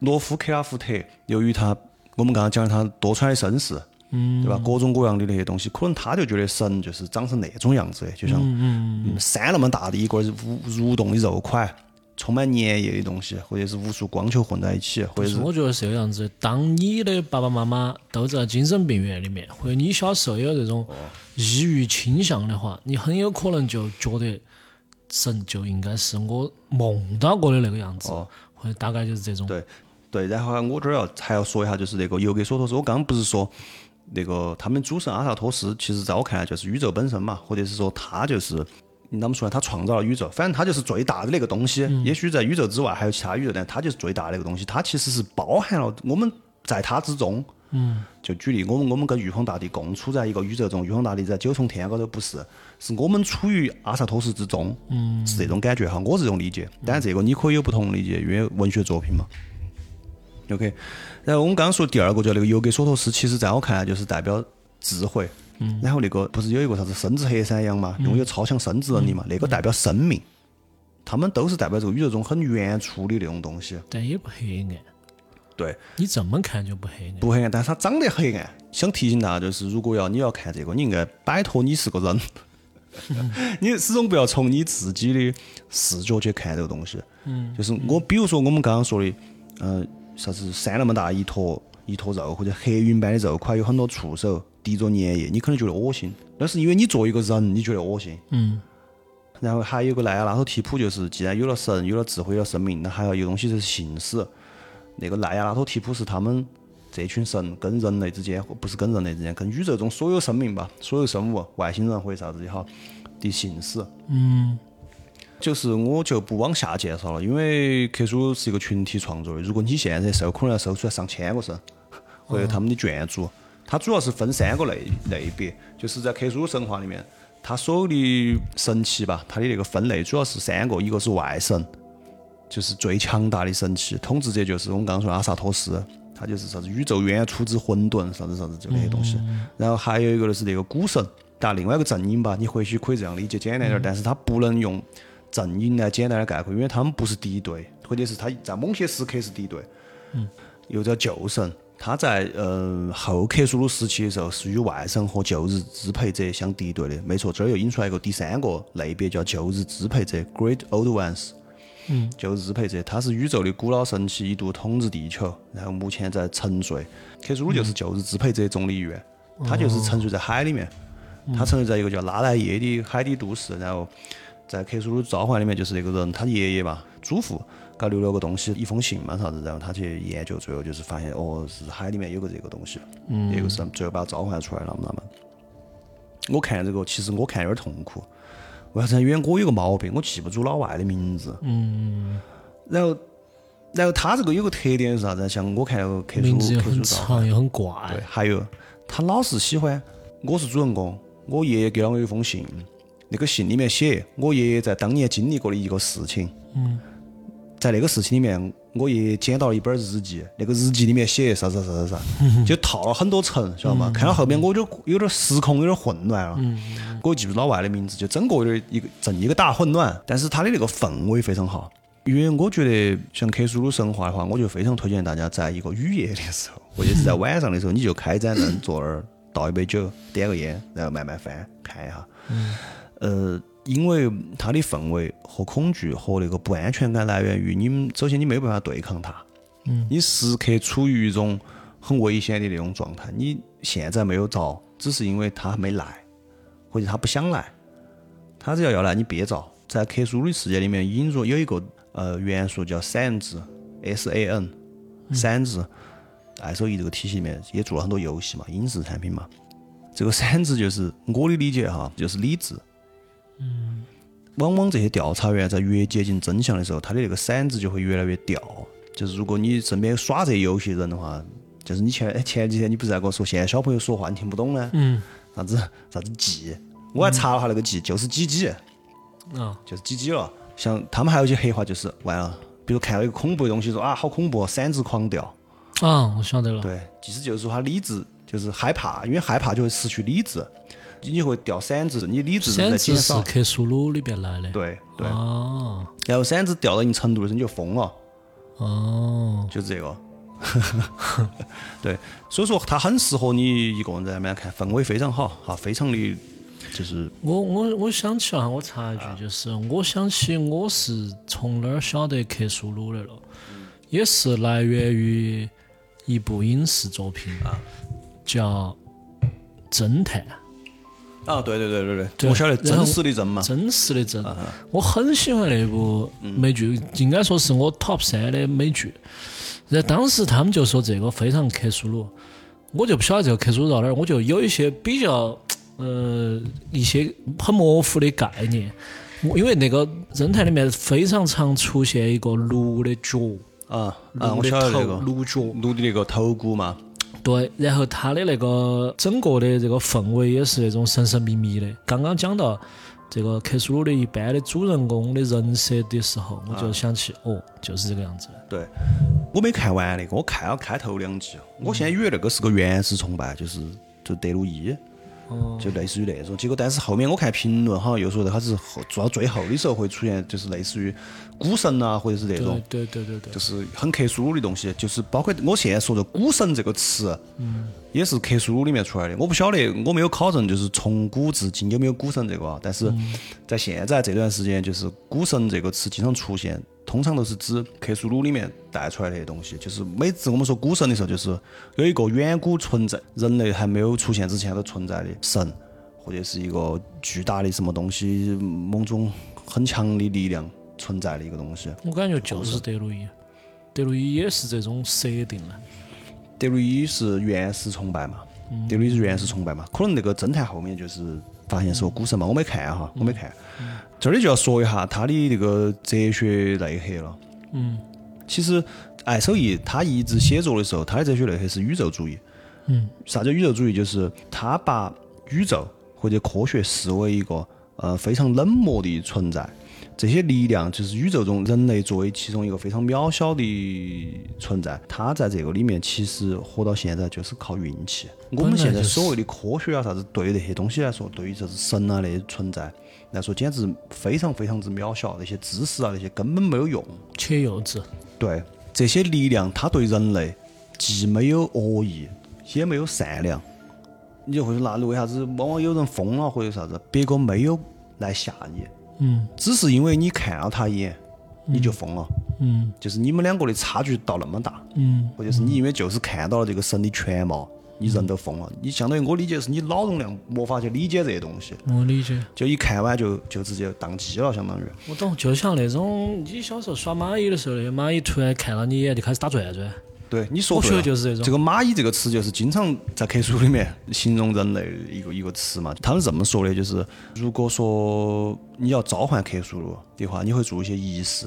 罗夫克拉夫特，由于他我们刚刚讲的他多舛的身世，嗯，对吧？各种各样的那些东西，可能他就觉得神就是长成那种样子的，就像嗯山那么大的一个蠕蠕动的肉块，充满粘液的东西，或者是无数光球混在一起，或者是我觉得是这个样子。当你的爸爸妈妈都在精神病院里面，或者你小时候有这种抑郁倾向的话，你很有可能就觉得神就应该是我梦到过的那个样子，或者大概就是这种。对对，然后我这儿要还要说一下，就是那个尤格索托斯，我刚刚不是说那个他们主神阿萨托斯，其实在我看来就是宇宙本身嘛，或者是说他就是。啷么说呢？他创造了宇宙，反正他就是最大的那个东西。也许在宇宙之外还有其他宇宙，但他就是最大的那个东西。他其实是包含了我们在他之中。嗯，就举例，我们我们跟玉皇大帝共处在一个宇宙中，玉皇大帝在九重天高头不是，是我们处于阿萨托斯之中，嗯，是这种感觉哈，我是这种理解。但这个你可以有不同理解，因为文学作品嘛。OK，然后我们刚刚说第二个叫那个尤格索托斯，其实在我看来就是代表智慧。嗯。然后那个不是有一个啥子生殖黑山羊嘛，拥有超强生殖能力嘛，那个代表生命。他们都是代表这个宇宙中很原初的那种东西。但也不黑暗。对，你这么看就不黑暗。不黑暗，但是它长得黑暗。想提醒大家，就是如果要你要看这个，你应该摆脱你是个人，[LAUGHS] 你始终不要从你自己的视角去看这个东西。嗯，就是我，比如说我们刚刚说的，嗯、啥子山那么大一坨一坨肉，或者黑云般的肉块，有很多触手滴着粘液，你可能觉得恶心，那是因为你作为一个人，你觉得恶心。嗯。然后还有个奈亚拉托提普，就是既然有了神，有了智慧，有了生命，那还要有东西就是信使。那个奈亚拉托提普是他们这群神跟人类之间，或不是跟人类之间，跟宇宙中所有生命吧，所有生物，外星人或者啥子也好的信使。嗯。就是我就不往下介绍了，因为克苏鲁是一个群体创作的。如果你现在搜，可能要搜出来上千个神，或者他们的卷主。它主要是分三个类类别，就是在克苏鲁神话里面，它所有的神奇吧，它的那个分类主要是三个，一个是外神，就是最强大的神器，统治者就是我们刚刚说的阿萨托斯，他就是啥子宇宙原初之混沌，啥子啥子就那些东西。然后还有一个就是那个古神，但另外一个阵营吧，你或许可以这样理解，简单点儿，但是它不能用阵营来简单的概括，因为他们不是敌对，或者是他在某些时刻是敌对。嗯。又叫旧神，他在嗯后克苏鲁时期的时候是与外神和旧日支配者相敌对的。没错，这儿又引出来一个第三个类别，叫旧日支配者 （Great Old Ones）。嗯，旧日支配者，他是宇宙的古老神奇，一度统治地球，然后目前在沉睡。克苏鲁就是旧日支配者中的一员，他就是沉睡在海里面。他沉睡在一个叫拉莱耶的海底都市，然后在克苏鲁召唤里面就是那个人，他爷爷吧，祖父给他留了个东西，一封信嘛啥子，然后他去研究，最后就是发现哦，是海里面有个这个东西，嗯，这个是最后把它召唤出来了，那么。我看这个，其实我看有点痛苦。为啥子？因为我有个毛病，我记不住老外的名字。嗯。然后，然后他这个有个特点是啥子？像我看那个克苏名字又很克苏道，长又很对怪，，还有他老是喜欢，我是主人公，我爷爷给了我一封信，那个信里面写我爷爷在当年经历过的一个事情。嗯。在那个事情里面，我爷爷捡到了一本日记，那个日记里面写啥啥啥啥啥，[LAUGHS] 就套了很多层，晓得吗？看到后面我就有点时空有点混乱了，我记不住老外的名字，就整个有点一个正一个大混乱。但是他的那个氛围非常好，因为我觉得像克苏鲁神话的话，我就非常推荐大家在一个雨夜的时候，或者是在晚上的时候，你就开盏灯坐那儿，倒一杯酒，点个烟，然后慢慢翻看一下。呃，因为它的氛围和恐惧和那个不安全感来源于你们，首先你没有办法对抗它，嗯，你时刻处于一种很危险的那种状态。你现在没有着，只是因为他还没来，或者他不想来，他只要要来，你别着。在克苏鲁世界里面引入有一个呃元素叫闪字，S A N，闪字。爱手艺这个体系里面也做了很多游戏嘛，影视产品嘛。这个闪字就是我的理解哈，就是理智。往往这些调查员在越接近真相的时候，他的那个骰子就会越来越掉。就是如果你身边有耍这游戏人的话，就是你前前几天你不是在跟我说，现在小朋友说话你听不懂呢？嗯。啥子啥子记？我还查了下那个记，就是几几，啊，就是几几了。像他们还有一些黑话，就是完了，比如看到一个恐怖的东西，说啊好恐怖，骰子狂掉。啊，我晓得了，对，其实就是说他理智就是害怕，因为害怕就会失去理智，你就会掉骰子，你理智正在闪子是减少。克苏鲁里边来的，对对。哦，然后骰子掉到一定程度的时候，你就疯了，哦，就是这个。[LAUGHS] 对，所以说它很适合你一个人在那边看，氛围非常好哈，非常的就是我我我想起了哈，我插一句，就是我想起我是从哪儿晓得克苏鲁的了，也是来源于一部影视作品啊，叫《侦探》。啊，对对对对对，对我晓得真实的真嘛，真实的真，我很喜欢那部美剧，应该说是我 top 三的美剧。然后当时他们就说这个非常克苏鲁，我就不晓得这个克苏鲁到哪儿，我就有一些比较呃一些很模糊的概念。因为那个侦探里面非常常出现一个鹿的脚，啊啊，我鹿的头晓得那个。鹿角，鹿的那个头骨嘛，对，然后它的那个整个的这个氛围也是那种神神秘秘的。刚刚讲到这个克苏鲁的一般的主人公的人设的时候，我就想起，哦，就是这个样子的。对，我没看完那个，我看了开头两集，我现在以为那个是个原始崇拜，就是就德鲁伊。就类似于那种，结果但是后面我看评论好像又说的，它是后做到最后的时候会出现，就是类似于股神啊，或者是那种，对对对对对，就是很克苏鲁的东西，就是包括我现在说的“股神”这个词，嗯，也是克苏鲁里面出来的。我不晓得，我没有考证，就是从古至今有没有“股神”这个啊？但是在现在这段时间，就是“股神”这个词经常出现，通常都是指克苏鲁里面带出来的东西。就是每次我们说古神的时候，就是有一个远古存在，人类还没有出现之前都存在的神，或者是一个巨大的什么东西，某种很强的力量存在的一个东西。我感觉就是德鲁伊，德鲁伊也是这种设定的。德鲁伊是原始崇拜嘛？德鲁伊是原始崇拜嘛？可能那个侦探后面就是发现是个古神嘛？我没看哈，我没看。这里就要说一下他的那个哲学内核了。嗯其实艾守义他一直写作的时候，他的哲学内核是宇宙主义。嗯啥叫宇宙主义？就是他把宇宙或者科学视为一个呃非常冷漠的存在，这些力量就是宇宙中人类作为其中一个非常渺小的存在，他在这个里面其实活到现在就是靠运气。我们现在所谓的科学啊啥子，对于那些东西来说，对于这是神啊那些存在来说，简直非常非常之渺小，那些知识啊那些根本没有用。且幼稚。对这些力量，它对人类既没有恶意，也没有善良。你就会说，那为啥子往往有人疯了或者啥子，别个没有来吓你，嗯只是因为你看了他一眼，你就疯了。嗯就是你们两个的差距到那么大，嗯或者是你因为就是看到了这个神的全貌，你人都疯了。你相当于我理解是你脑容量没法去理解这些东西，我理解。就一看完就就直接宕机了，相当于。我懂，就像那种你小时候耍蚂蚁的时候，那些蚂蚁突然看了你一眼就开始打转转，对，你说我对了就是这种这个蚂蚁这个词，就是经常在科书里面形容人类的一个一个词嘛。他们这么说的，就是如果说你要召唤克苏鲁的话，你会做一些仪式，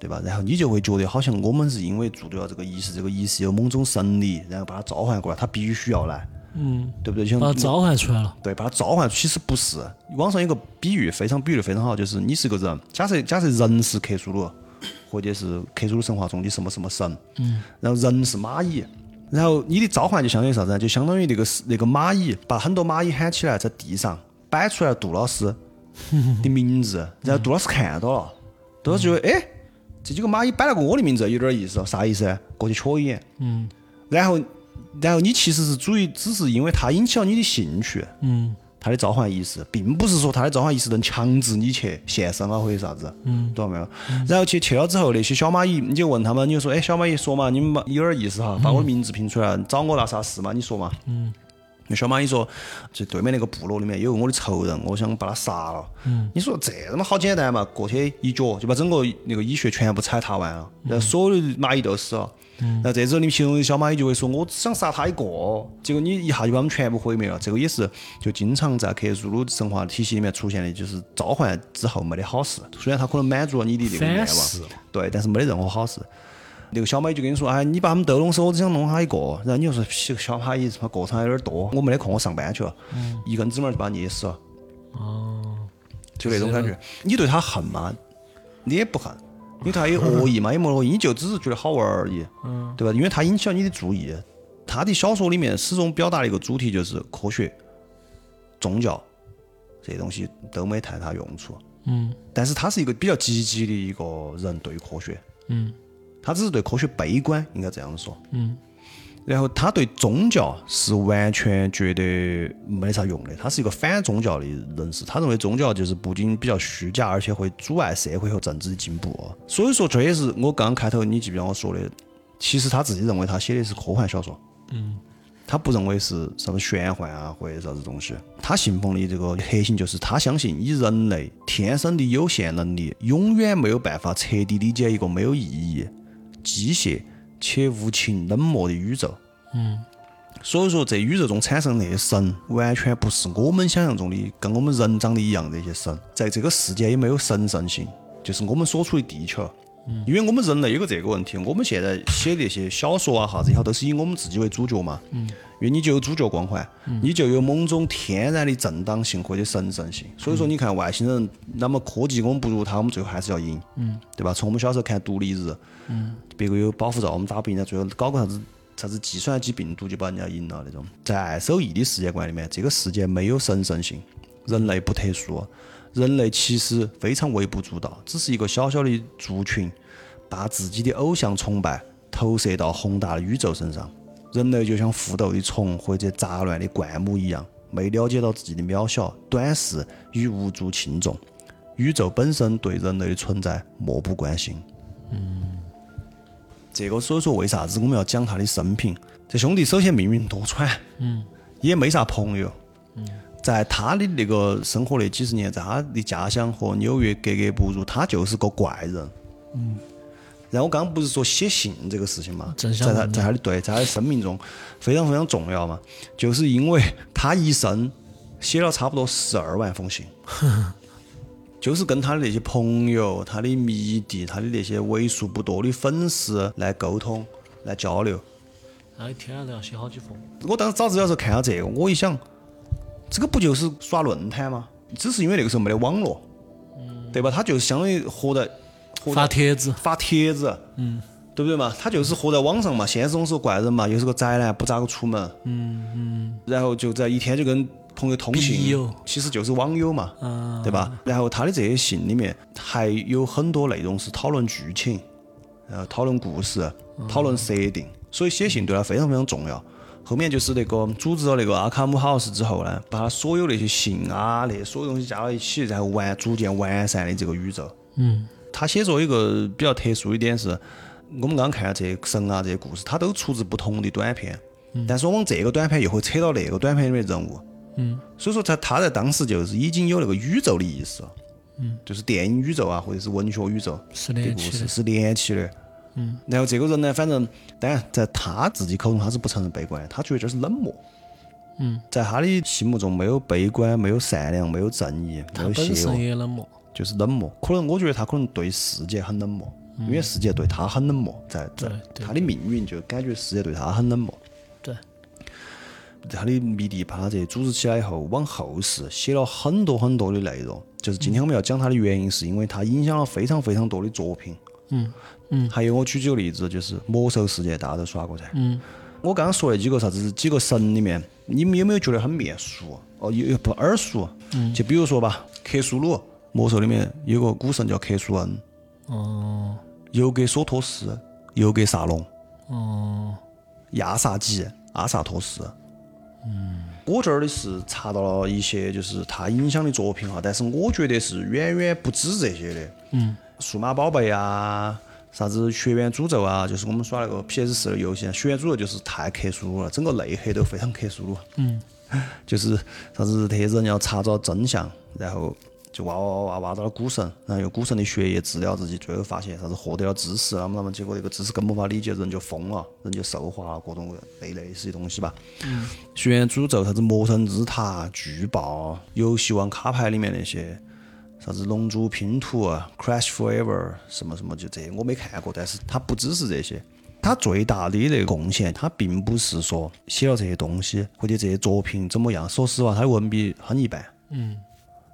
对吧？然后你就会觉得好像我们是因为做对了这个仪式，这个仪式有某种神力，然后把它召唤过来，它必须要来，嗯，对不对？就像把它召唤出来了。对，把它召唤，其实不是。网上有个比喻，非常比喻的非常好，就是你是个人，假设假设人是克苏鲁，或者是克苏鲁神话中的什么什么神，嗯，然后人是蚂蚁，然后你的召唤就相当于啥子呢？就相当于那个是那个蚂蚁把很多蚂蚁喊起来，在地上摆出来杜老师 [LAUGHS] 的名字，然后杜老师看到了，杜老师觉得哎，这几个蚂蚁摆了个我的名字，有点意思，啥意思？过去瞧一眼，嗯，然后然后你其实是主于只是因为它引起了你的兴趣，嗯，它的召唤意识，并不是说它的召唤意识能强制你去献身啊或者啥子，嗯，懂了没有？然后去去了之后，那些小蚂蚁，你就问他们，你就说，哎，小蚂蚁说嘛，你们嘛有点意思哈，把我的名字拼出来，找我拿啥事嘛？你说嘛？嗯。那小蚂蚁说，就对面那个部落里面有个我的仇人，我想把他杀了。嗯。你说这他妈好简单嘛？过去一脚就把整个那个蚁穴全部踩踏完了，然后所有的蚂蚁都死了。然后这时候你们其中的小蚂蚁就会说：“我只想杀他一个。”结果你一下就把我们全部毁灭了。这个也是就经常在克苏鲁神话体系里面出现的，就是召唤之后没得好事。虽然他可能满足了你的那个愿望，对，但是没得任何好事。那个小蚂蚁就跟你说：“哎，你把他们都弄死，我只想弄他一个。”然后你又说：“屁，小蚂蚁他妈过场有点多，我没得空，我上班去了。”一根指拇就把他捏死了。哦，就那种感觉。你对他恨吗？你也不恨，因为他有恶意嘛，也没恶意，你就只是觉得好玩而已，嗯对吧？因为他引起了你的注意。他的小说里面始终表达的一个主题就是科学、宗教这些东西都没太大用处。嗯但是他是一个比较积极的一个人，对于科学，嗯他只是对科学悲观，应该这样说。嗯然后他对宗教是完全觉得没啥用的，他是一个反宗教的人士。他认为宗教就是不仅比较虚假，而且会阻碍社会和政治的进步。所以说，这也是我刚刚开头你记不记得我说的？其实他自己认为他写的是科幻小说，嗯他不认为是啥子玄幻啊或者啥子东西。他信奉的这个核心就是他相信以人类天生的有限能力，永远没有办法彻底理解一个没有意义、机械且无情冷漠的宇宙。嗯所以说，这宇宙中产生那些神，完全不是我们想象中的跟我们人长得一样的那些神，在这个世界也没有神圣性，就是我们所处的地球。因为我们人类有个这个问题，我们现在写的那些小说啊啥子也好，都是以我们自己为主角嘛。嗯因为你就有主角光环，你就有某种天然的正当性或者神圣性。所以说，你看外星人那么科技我们不如他，我们最后还是要赢，对吧？从我们小时候看独立日，别个有保护罩，我们打不赢，他最后搞个啥子啥子计算机病毒就把人家赢了那种。在爱守义的世界观里面，这个世界没有神圣性，人类不特殊，人类其实非常微不足道，只是一个小小的族群，把自己的偶像崇拜投射到宏大的宇宙身上。人类就像奋斗的虫或者杂乱的灌木一样，没了解到自己的渺小、短视与无足轻重。宇宙本身对人类的存在漠不关心。嗯这个所以说，为啥子我们要讲他的生平？这兄弟首先命运多舛，嗯，也没啥朋友，嗯，在他的那个生活那几十年，在他的家乡和纽约格格不入，他就是个怪人，嗯。然后我刚刚不是说写信这个事情嘛，在他在他的对在他的生命中非常非常重要嘛，就是因为他一生写了差不多十二万封信，[LAUGHS] 就是跟他的那些朋友、他的迷弟、他的那些为数不多的粉丝来沟通、来交流。那一天都要写好几封。我当时找资料的时候看到这个，我一想，这个不就是刷论坛吗？只是因为那个时候没得网络，对吧？他就相当于活在发帖子，发帖子，嗯，对不对嘛？他就是活在网上嘛，现实中是个怪人嘛，又是个宅男，不咋个出门，嗯嗯，然后就在一天就跟朋友通信友，其实就是网友嘛，啊，对吧？然后他的这些信里面还有很多内容是讨论剧情，然后讨论故事，讨论设定，所以写信对他非常非常重要。后面就是那个组织了那个阿卡姆 house 之后呢，把他所有那些信啊，那些所有东西加到一起，然后完逐渐完善的这个宇宙。嗯他写作有一个比较特殊一点是，我们刚刚看的这些神啊这些故事，它都出自不同的短片，但是往往这个短片又会扯到那个短片里面的人物，嗯，所以说在他在当时就是已经有那个宇宙的意思了，嗯，就是电影宇宙啊或者是文学宇宙是的故事。是连起的，嗯，然后这个人呢，反正当然在他自己口中他是不承认悲观，他觉得这是冷漠。嗯，在他的心目中没有悲观，没有善良，没有正义，没有邪恶。身，也冷漠。就是冷漠。可能我觉得他可能对世界很冷漠，因为世界对他很冷漠，在在他的命运就感觉世界对他很冷漠。对，他的迷弟把他这组织起来以后，往后世写了很多很多的内容。就是今天我们要讲他的原因，是因为他影响了非常非常多的作品。嗯嗯还有我举几个例子，就是《魔兽世界》，大家都耍过噻。嗯我刚刚说那几个啥子几个神里面，你们有没有觉得很面熟？哦，有有不耳熟？嗯，就比如说吧，克苏鲁魔兽里面有个古神叫克苏恩，哦尤格索托斯、尤格萨隆、哦亚萨吉、阿萨托斯。嗯，我这儿的是查到了一些就是他影响的作品哈，但是我觉得是远远不止这些的。嗯，数码宝贝啊，啥子学院诅咒啊，就是我们耍那个 PS 四的游戏，学院诅咒就是太克苏鲁了，整个内核都非常克苏鲁。嗯，[LAUGHS] 就是啥子这些人要查找真相，然后就挖挖挖挖到了古神，然后用古神的血液治疗自己，最后发现啥子获得了知识，那么那么结果这个知识更无法理解，人就疯了，人就兽化了，各种类类似的东西吧。嗯。学院诅咒，啥子魔神之塔、巨爆、游戏王卡牌里面那些。啥子龙珠拼图啊，Crash Forever 什么什么，就这我没看过，但是它不只是这些，它最大的那个贡献，它并不是说写了这些东西或者这些作品怎么样，说实话，他的文笔很一般，嗯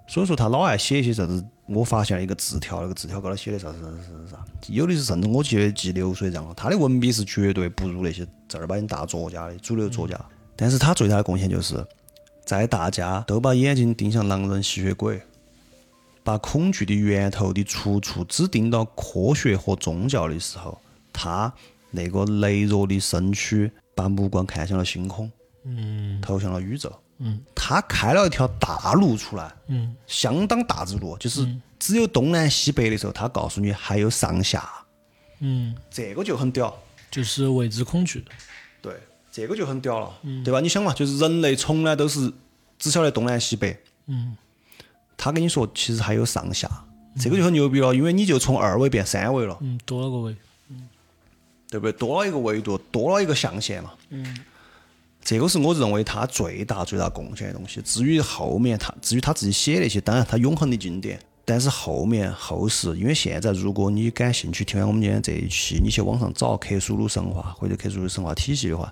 所以说他老爱写一些啥子，我发现了一个字条，那个字条高头写的啥子啥子啥子啥，有的是甚至我记得记流水账了，他的文笔是绝对不如那些正儿八经大作家的主流作家，但是他最大的贡献就是，在大家都把眼睛盯向狼人吸血鬼。把恐惧的源头的出处只盯到科学和宗教的时候，他那个羸弱的身躯把目光看向了星空，嗯投向了宇宙。嗯，他开了一条大路出来，嗯相当大之路，就是只有东南西北的时候，他告诉你还有上下，嗯，这个就很屌。就是未知恐惧。对，这个就很屌了，对吧？你想嘛，就是人类从来都是只晓得东南西北，嗯他跟你说其实还有上下，这个就很牛逼了，因为你就从二维变三维了。嗯，多了个位。对不对？多了一个维度，多了一个象限嘛。嗯。这个是我认为他最大最大贡献的东西。至于后面他，至于他自己写那些，当然他永恒的经典。但是后面后世，因为现在如果你感兴趣听完我们今天这一期，你去网上找克苏鲁神话或者克苏鲁神话体系的话，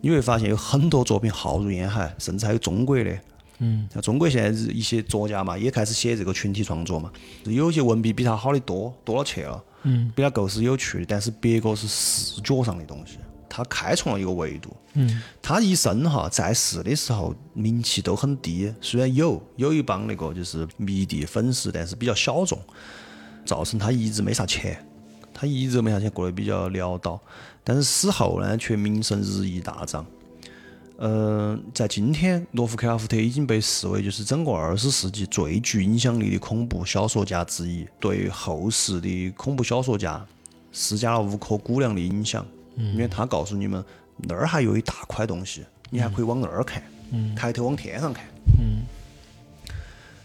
你会发现有很多作品浩如烟海，甚至还有中国的。嗯，像中国现在一些作家嘛，也开始写这个群体创作嘛，有些文笔比他好的多，多了去了。嗯，比他构思有趣的，但是别个是视觉上的东西，他开创了一个维度。嗯，他一生哈在世的时候名气都很低，虽然有有一帮那个就是迷弟粉丝，但是比较小众，造成他一直没啥钱，他一直没啥钱，过得比较潦倒。但是死后呢，却名声日益大涨。呃，在今天，罗夫克拉夫特已经被视为就是整个二十世纪最具影响力的恐怖小说家之一，对后世的恐怖小说家施加了无可估量的影响。因为他告诉你们，那儿还有一大块东西，你还可以往那儿看，抬头往天上看。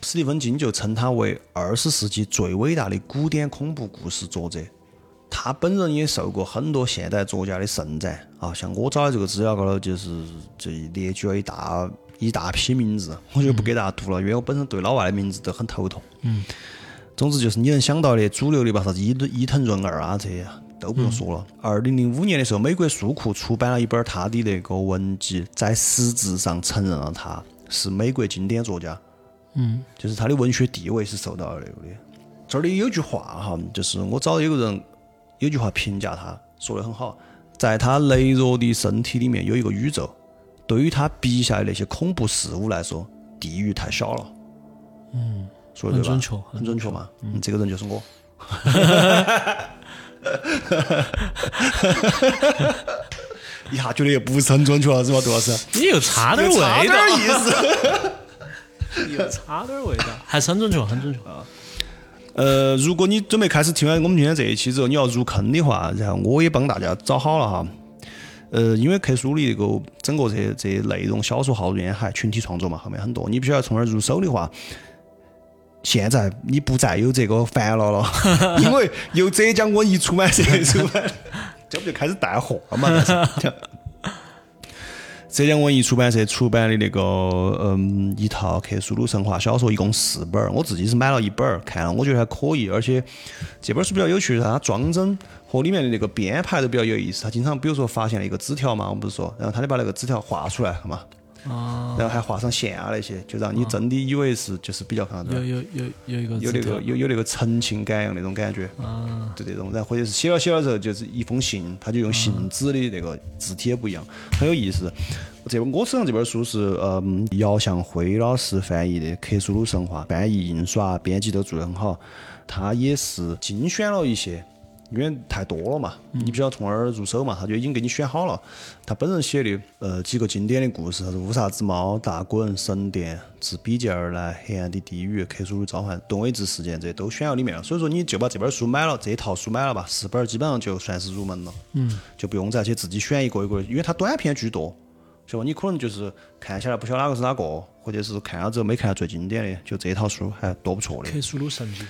史蒂芬金就称他为二十世纪最伟大的古典恐怖故事作者。他本人也受过很多现代作家的盛赞啊，像我找的这个资料高头就是这列举了一大一大批名字，我就不给大家读了，因为我本身对老外的名字都很头痛。嗯。总之就是你能想到的主流的吧，啥子伊伊藤润二啊这些都不用说了。二零零五年的时候，美国书库出版了一本他的那个文集，在实质上承认了他是美国经典作家。嗯，就是他的文学地位是受到了那个的。这里有句话哈，就是我找有个人有句话评价他，说的很好，在他羸弱的身体里面有一个宇宙，对于他笔下的那些恐怖事物来说，地狱太小了。嗯，说的对吧？很准确很准确嘛。嗯，这个人就是我。[LAUGHS] [LAUGHS] 一下觉得又不是很准确了，是吧，杜老师？你又差点味道差点道，意思。[LAUGHS] 又差点味道，还是很准确，很准确啊。呃，如果你准备开始听完我们今天这一期之后，你要入坑的话，然后我也帮大家找好了哈。呃，因为克苏里这个整个这这内容小说浩如烟海，群体创作嘛，后面很多，你必须要从那儿入手的话，现在你不再有这个烦恼了，[LAUGHS] 因为由浙江文艺出版社出版，这不就开始带货了嘛？浙江文艺出版社出版的那个嗯一套克苏鲁神话小说，一共四本儿，我自己是买了一本儿，看了我觉得还可以，而且这本书比较有趣它装帧和里面的那个编排都比较有意思。它经常比如说发现了一个纸条嘛，我们不是说，然后他就把那个纸条画出来，看嘛，然后还画上线啊那些，就让你真的以为是就是比较看到有有有有一个有那个有有那个沉情感样那种感觉，就这种，然后或者是写了写了之后就是一封信，他就用信纸的那个字体也不一样，很有意思。这本我手上这本书是嗯姚向辉老师翻译的《克苏鲁神话》，翻译、印刷、编辑都做得很好，他也是精选了一些。因为太多了嘛，你必须要从哪儿入手嘛，他就已经给你选好了。他本人写的呃几个经典的故事，啥子乌纱之猫、大滚、神殿、自比肩而来、黑暗的地狱、克苏鲁召唤、顿位之事件，这都选到里面了。所以说你就把这本书买了，这一套书买了吧，四本儿基本上就算是入门了。嗯，就不用再去自己选一个一个，因为它短篇居多。晓得吧？你可能就是看下来不晓得哪个是哪个，或者是看了之后没看到最经典的，就这套书还多不错的。克苏鲁神经，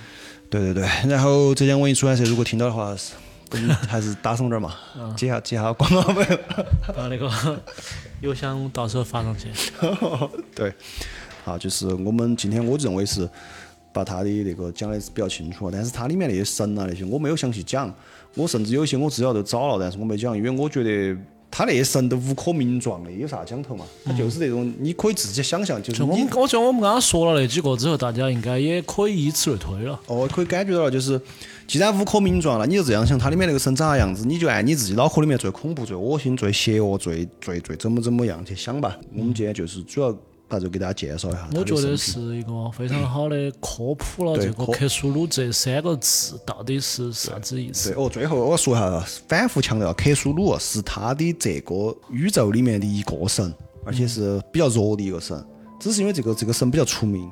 对对对，然后浙江文艺出版社如果听到的话，是跟还是打赏点儿嘛，[LAUGHS] 接下接下广告费。[LAUGHS] 把那个 [LAUGHS] 邮箱到时候发上去。对，好，就是我们今天我认为是把他的那个讲的是比较清楚，但是它里面那些神啊那些我没有详细讲，我甚至有些我资料都找了，但是我没讲，因为我觉得。他那些神都无可名状的，有啥讲头嘛？他就是那种你可以自己想象，就是你我们，我觉得我们刚刚说了那几个之后，大家应该也可以以此类推了。哦，可以感觉到了，就是既然无可名状了，你就这样想，它里面那个神长啥样子，你就按你自己脑壳里面最恐怖、最恶心、最邪恶、最最最怎么怎么样去想吧。我们今天就是主要把就给大家介绍一下我觉得是一个非常好的科普了这个克苏鲁这三个字到底是啥子意思对。哦，最后我说一下，反复强调，克苏鲁是他的这个宇宙里面的一个神，而且是比较弱的一个神，只是因为这个这个神比较出名，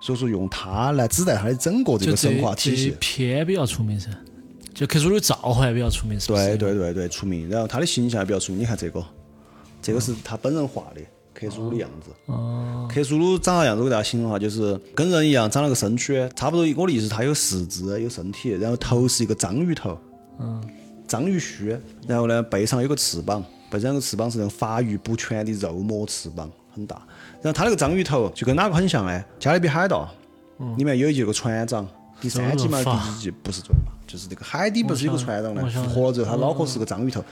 所以说用它来指代他的整个这个神话体系。偏比较出名噻，就克苏鲁召唤比较出名，是不是？对对对对，出名。然后他的形象也比较出名，你看这个，这个是他本人画的克苏鲁的样子。哦，克苏鲁长啥样子？我给大家形容哈，就是跟人一样，长了个身躯，差不多。我的意思，它有四肢，有身体，然后头是一个章鱼头，嗯，章鱼须，然后呢背上有个翅膀，背上有个翅膀是那种发育不全的肉膜翅膀，很大。然后它那个章鱼头就跟哪个很像呢？加勒比海盗里面有一个船长，第三季嘛，第四集不是这个嘛，就是那个海底不是有个船长呢我，想复活了之后他脑壳是个章鱼头。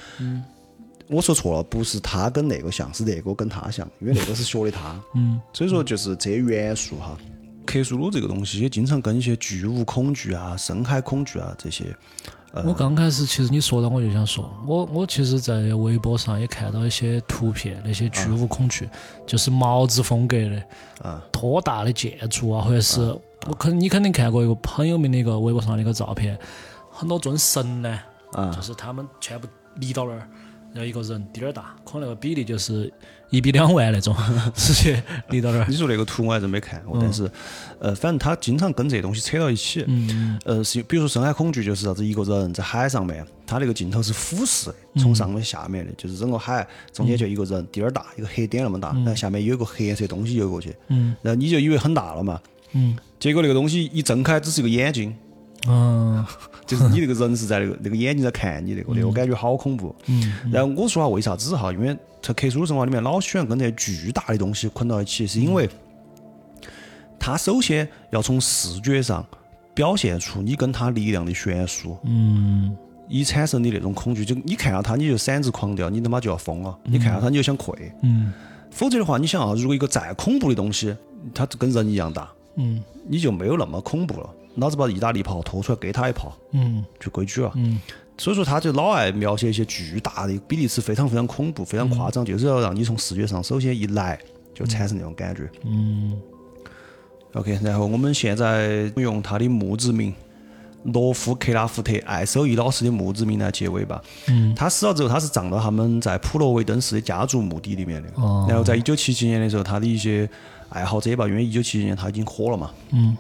我说错了，不是他跟那个像，是那个跟他像，因为那个是学的他。嗯，所以说就是这些元素哈。克苏鲁这个东西也经常跟一些巨物恐惧啊、深海恐惧啊这些，我刚开始其实你说到我就想说，我我其实，在微博上也看到一些图片，那些巨物恐惧，就是毛子风格的，啊，多大的建筑啊，或者是我肯你肯定看过一个很有名的一个微博上的一个照片，很多尊神呢，啊。就是他们全部立到那儿，然后一个人滴点儿大，可能那个比例就是一比两万那种，直接立到那儿。你。说那个图我还真没看？过，但是，呃，反正他经常跟这些东西扯到一起。嗯，呃，是比如说深海恐惧就是啥子，一个人在海上面，他那个镜头是俯视的，从上面下面的，就是整个海中间就一个人滴儿大，一个黑点那么大，然后下面有一个黑色东西游过去，嗯，然后你就以为很大了嘛，嗯。结果那个东西一睁开只是一个眼睛，嗯 [LAUGHS] 就是你那个人是在那个那个眼睛在看你那个的，我感觉好恐怖。嗯，然后我说下为啥子哈？因为在克苏鲁神话里面老喜欢跟这些巨大的东西捆到一起，是因为他首先要从视觉上表现出你跟他力量的悬殊，嗯以产生的那种恐惧。就你看到他你就闪子狂掉，你他妈就要疯了；你看到他你就想跪。嗯否则的话，你想啊，如果一个再恐怖的东西，它跟人一样大，嗯你就没有那么恐怖了。老子把意大利炮拖出来给他一炮，嗯就规矩了。嗯所以说，他就老爱描写一些巨大的比例尺非常非常恐怖、非常夸张，就是要让你从视觉上首先一来就产生那种感觉。嗯 OK，然后我们现在用他的墓志铭罗夫克拉夫特艾守义老师的墓志铭来结尾吧。嗯他死了之后，他是葬到他们在普罗维登市的家族墓地里面的。哦然后在一九七七年的时候，他的一些爱好者吧，因为一九七七年他已经火了嘛，嗯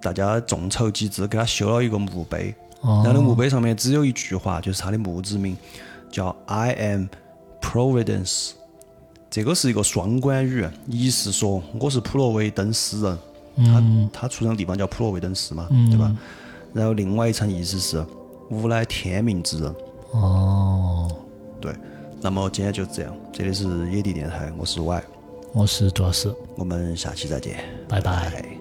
大家众筹集资给他修了一个墓碑。哦。然后那墓碑上面只有一句话，就是他的墓志铭，叫 “I am Providence”。这个是一个双关语，一是说我是普罗维登斯人，他他出生的地方叫普罗维登斯嘛，对吧？然后另外一层意思是吾乃天命之人。哦，对，那么今天就这样，这里是野地电台，我是 Y，我是杜老师，我们下期再见，拜。拜拜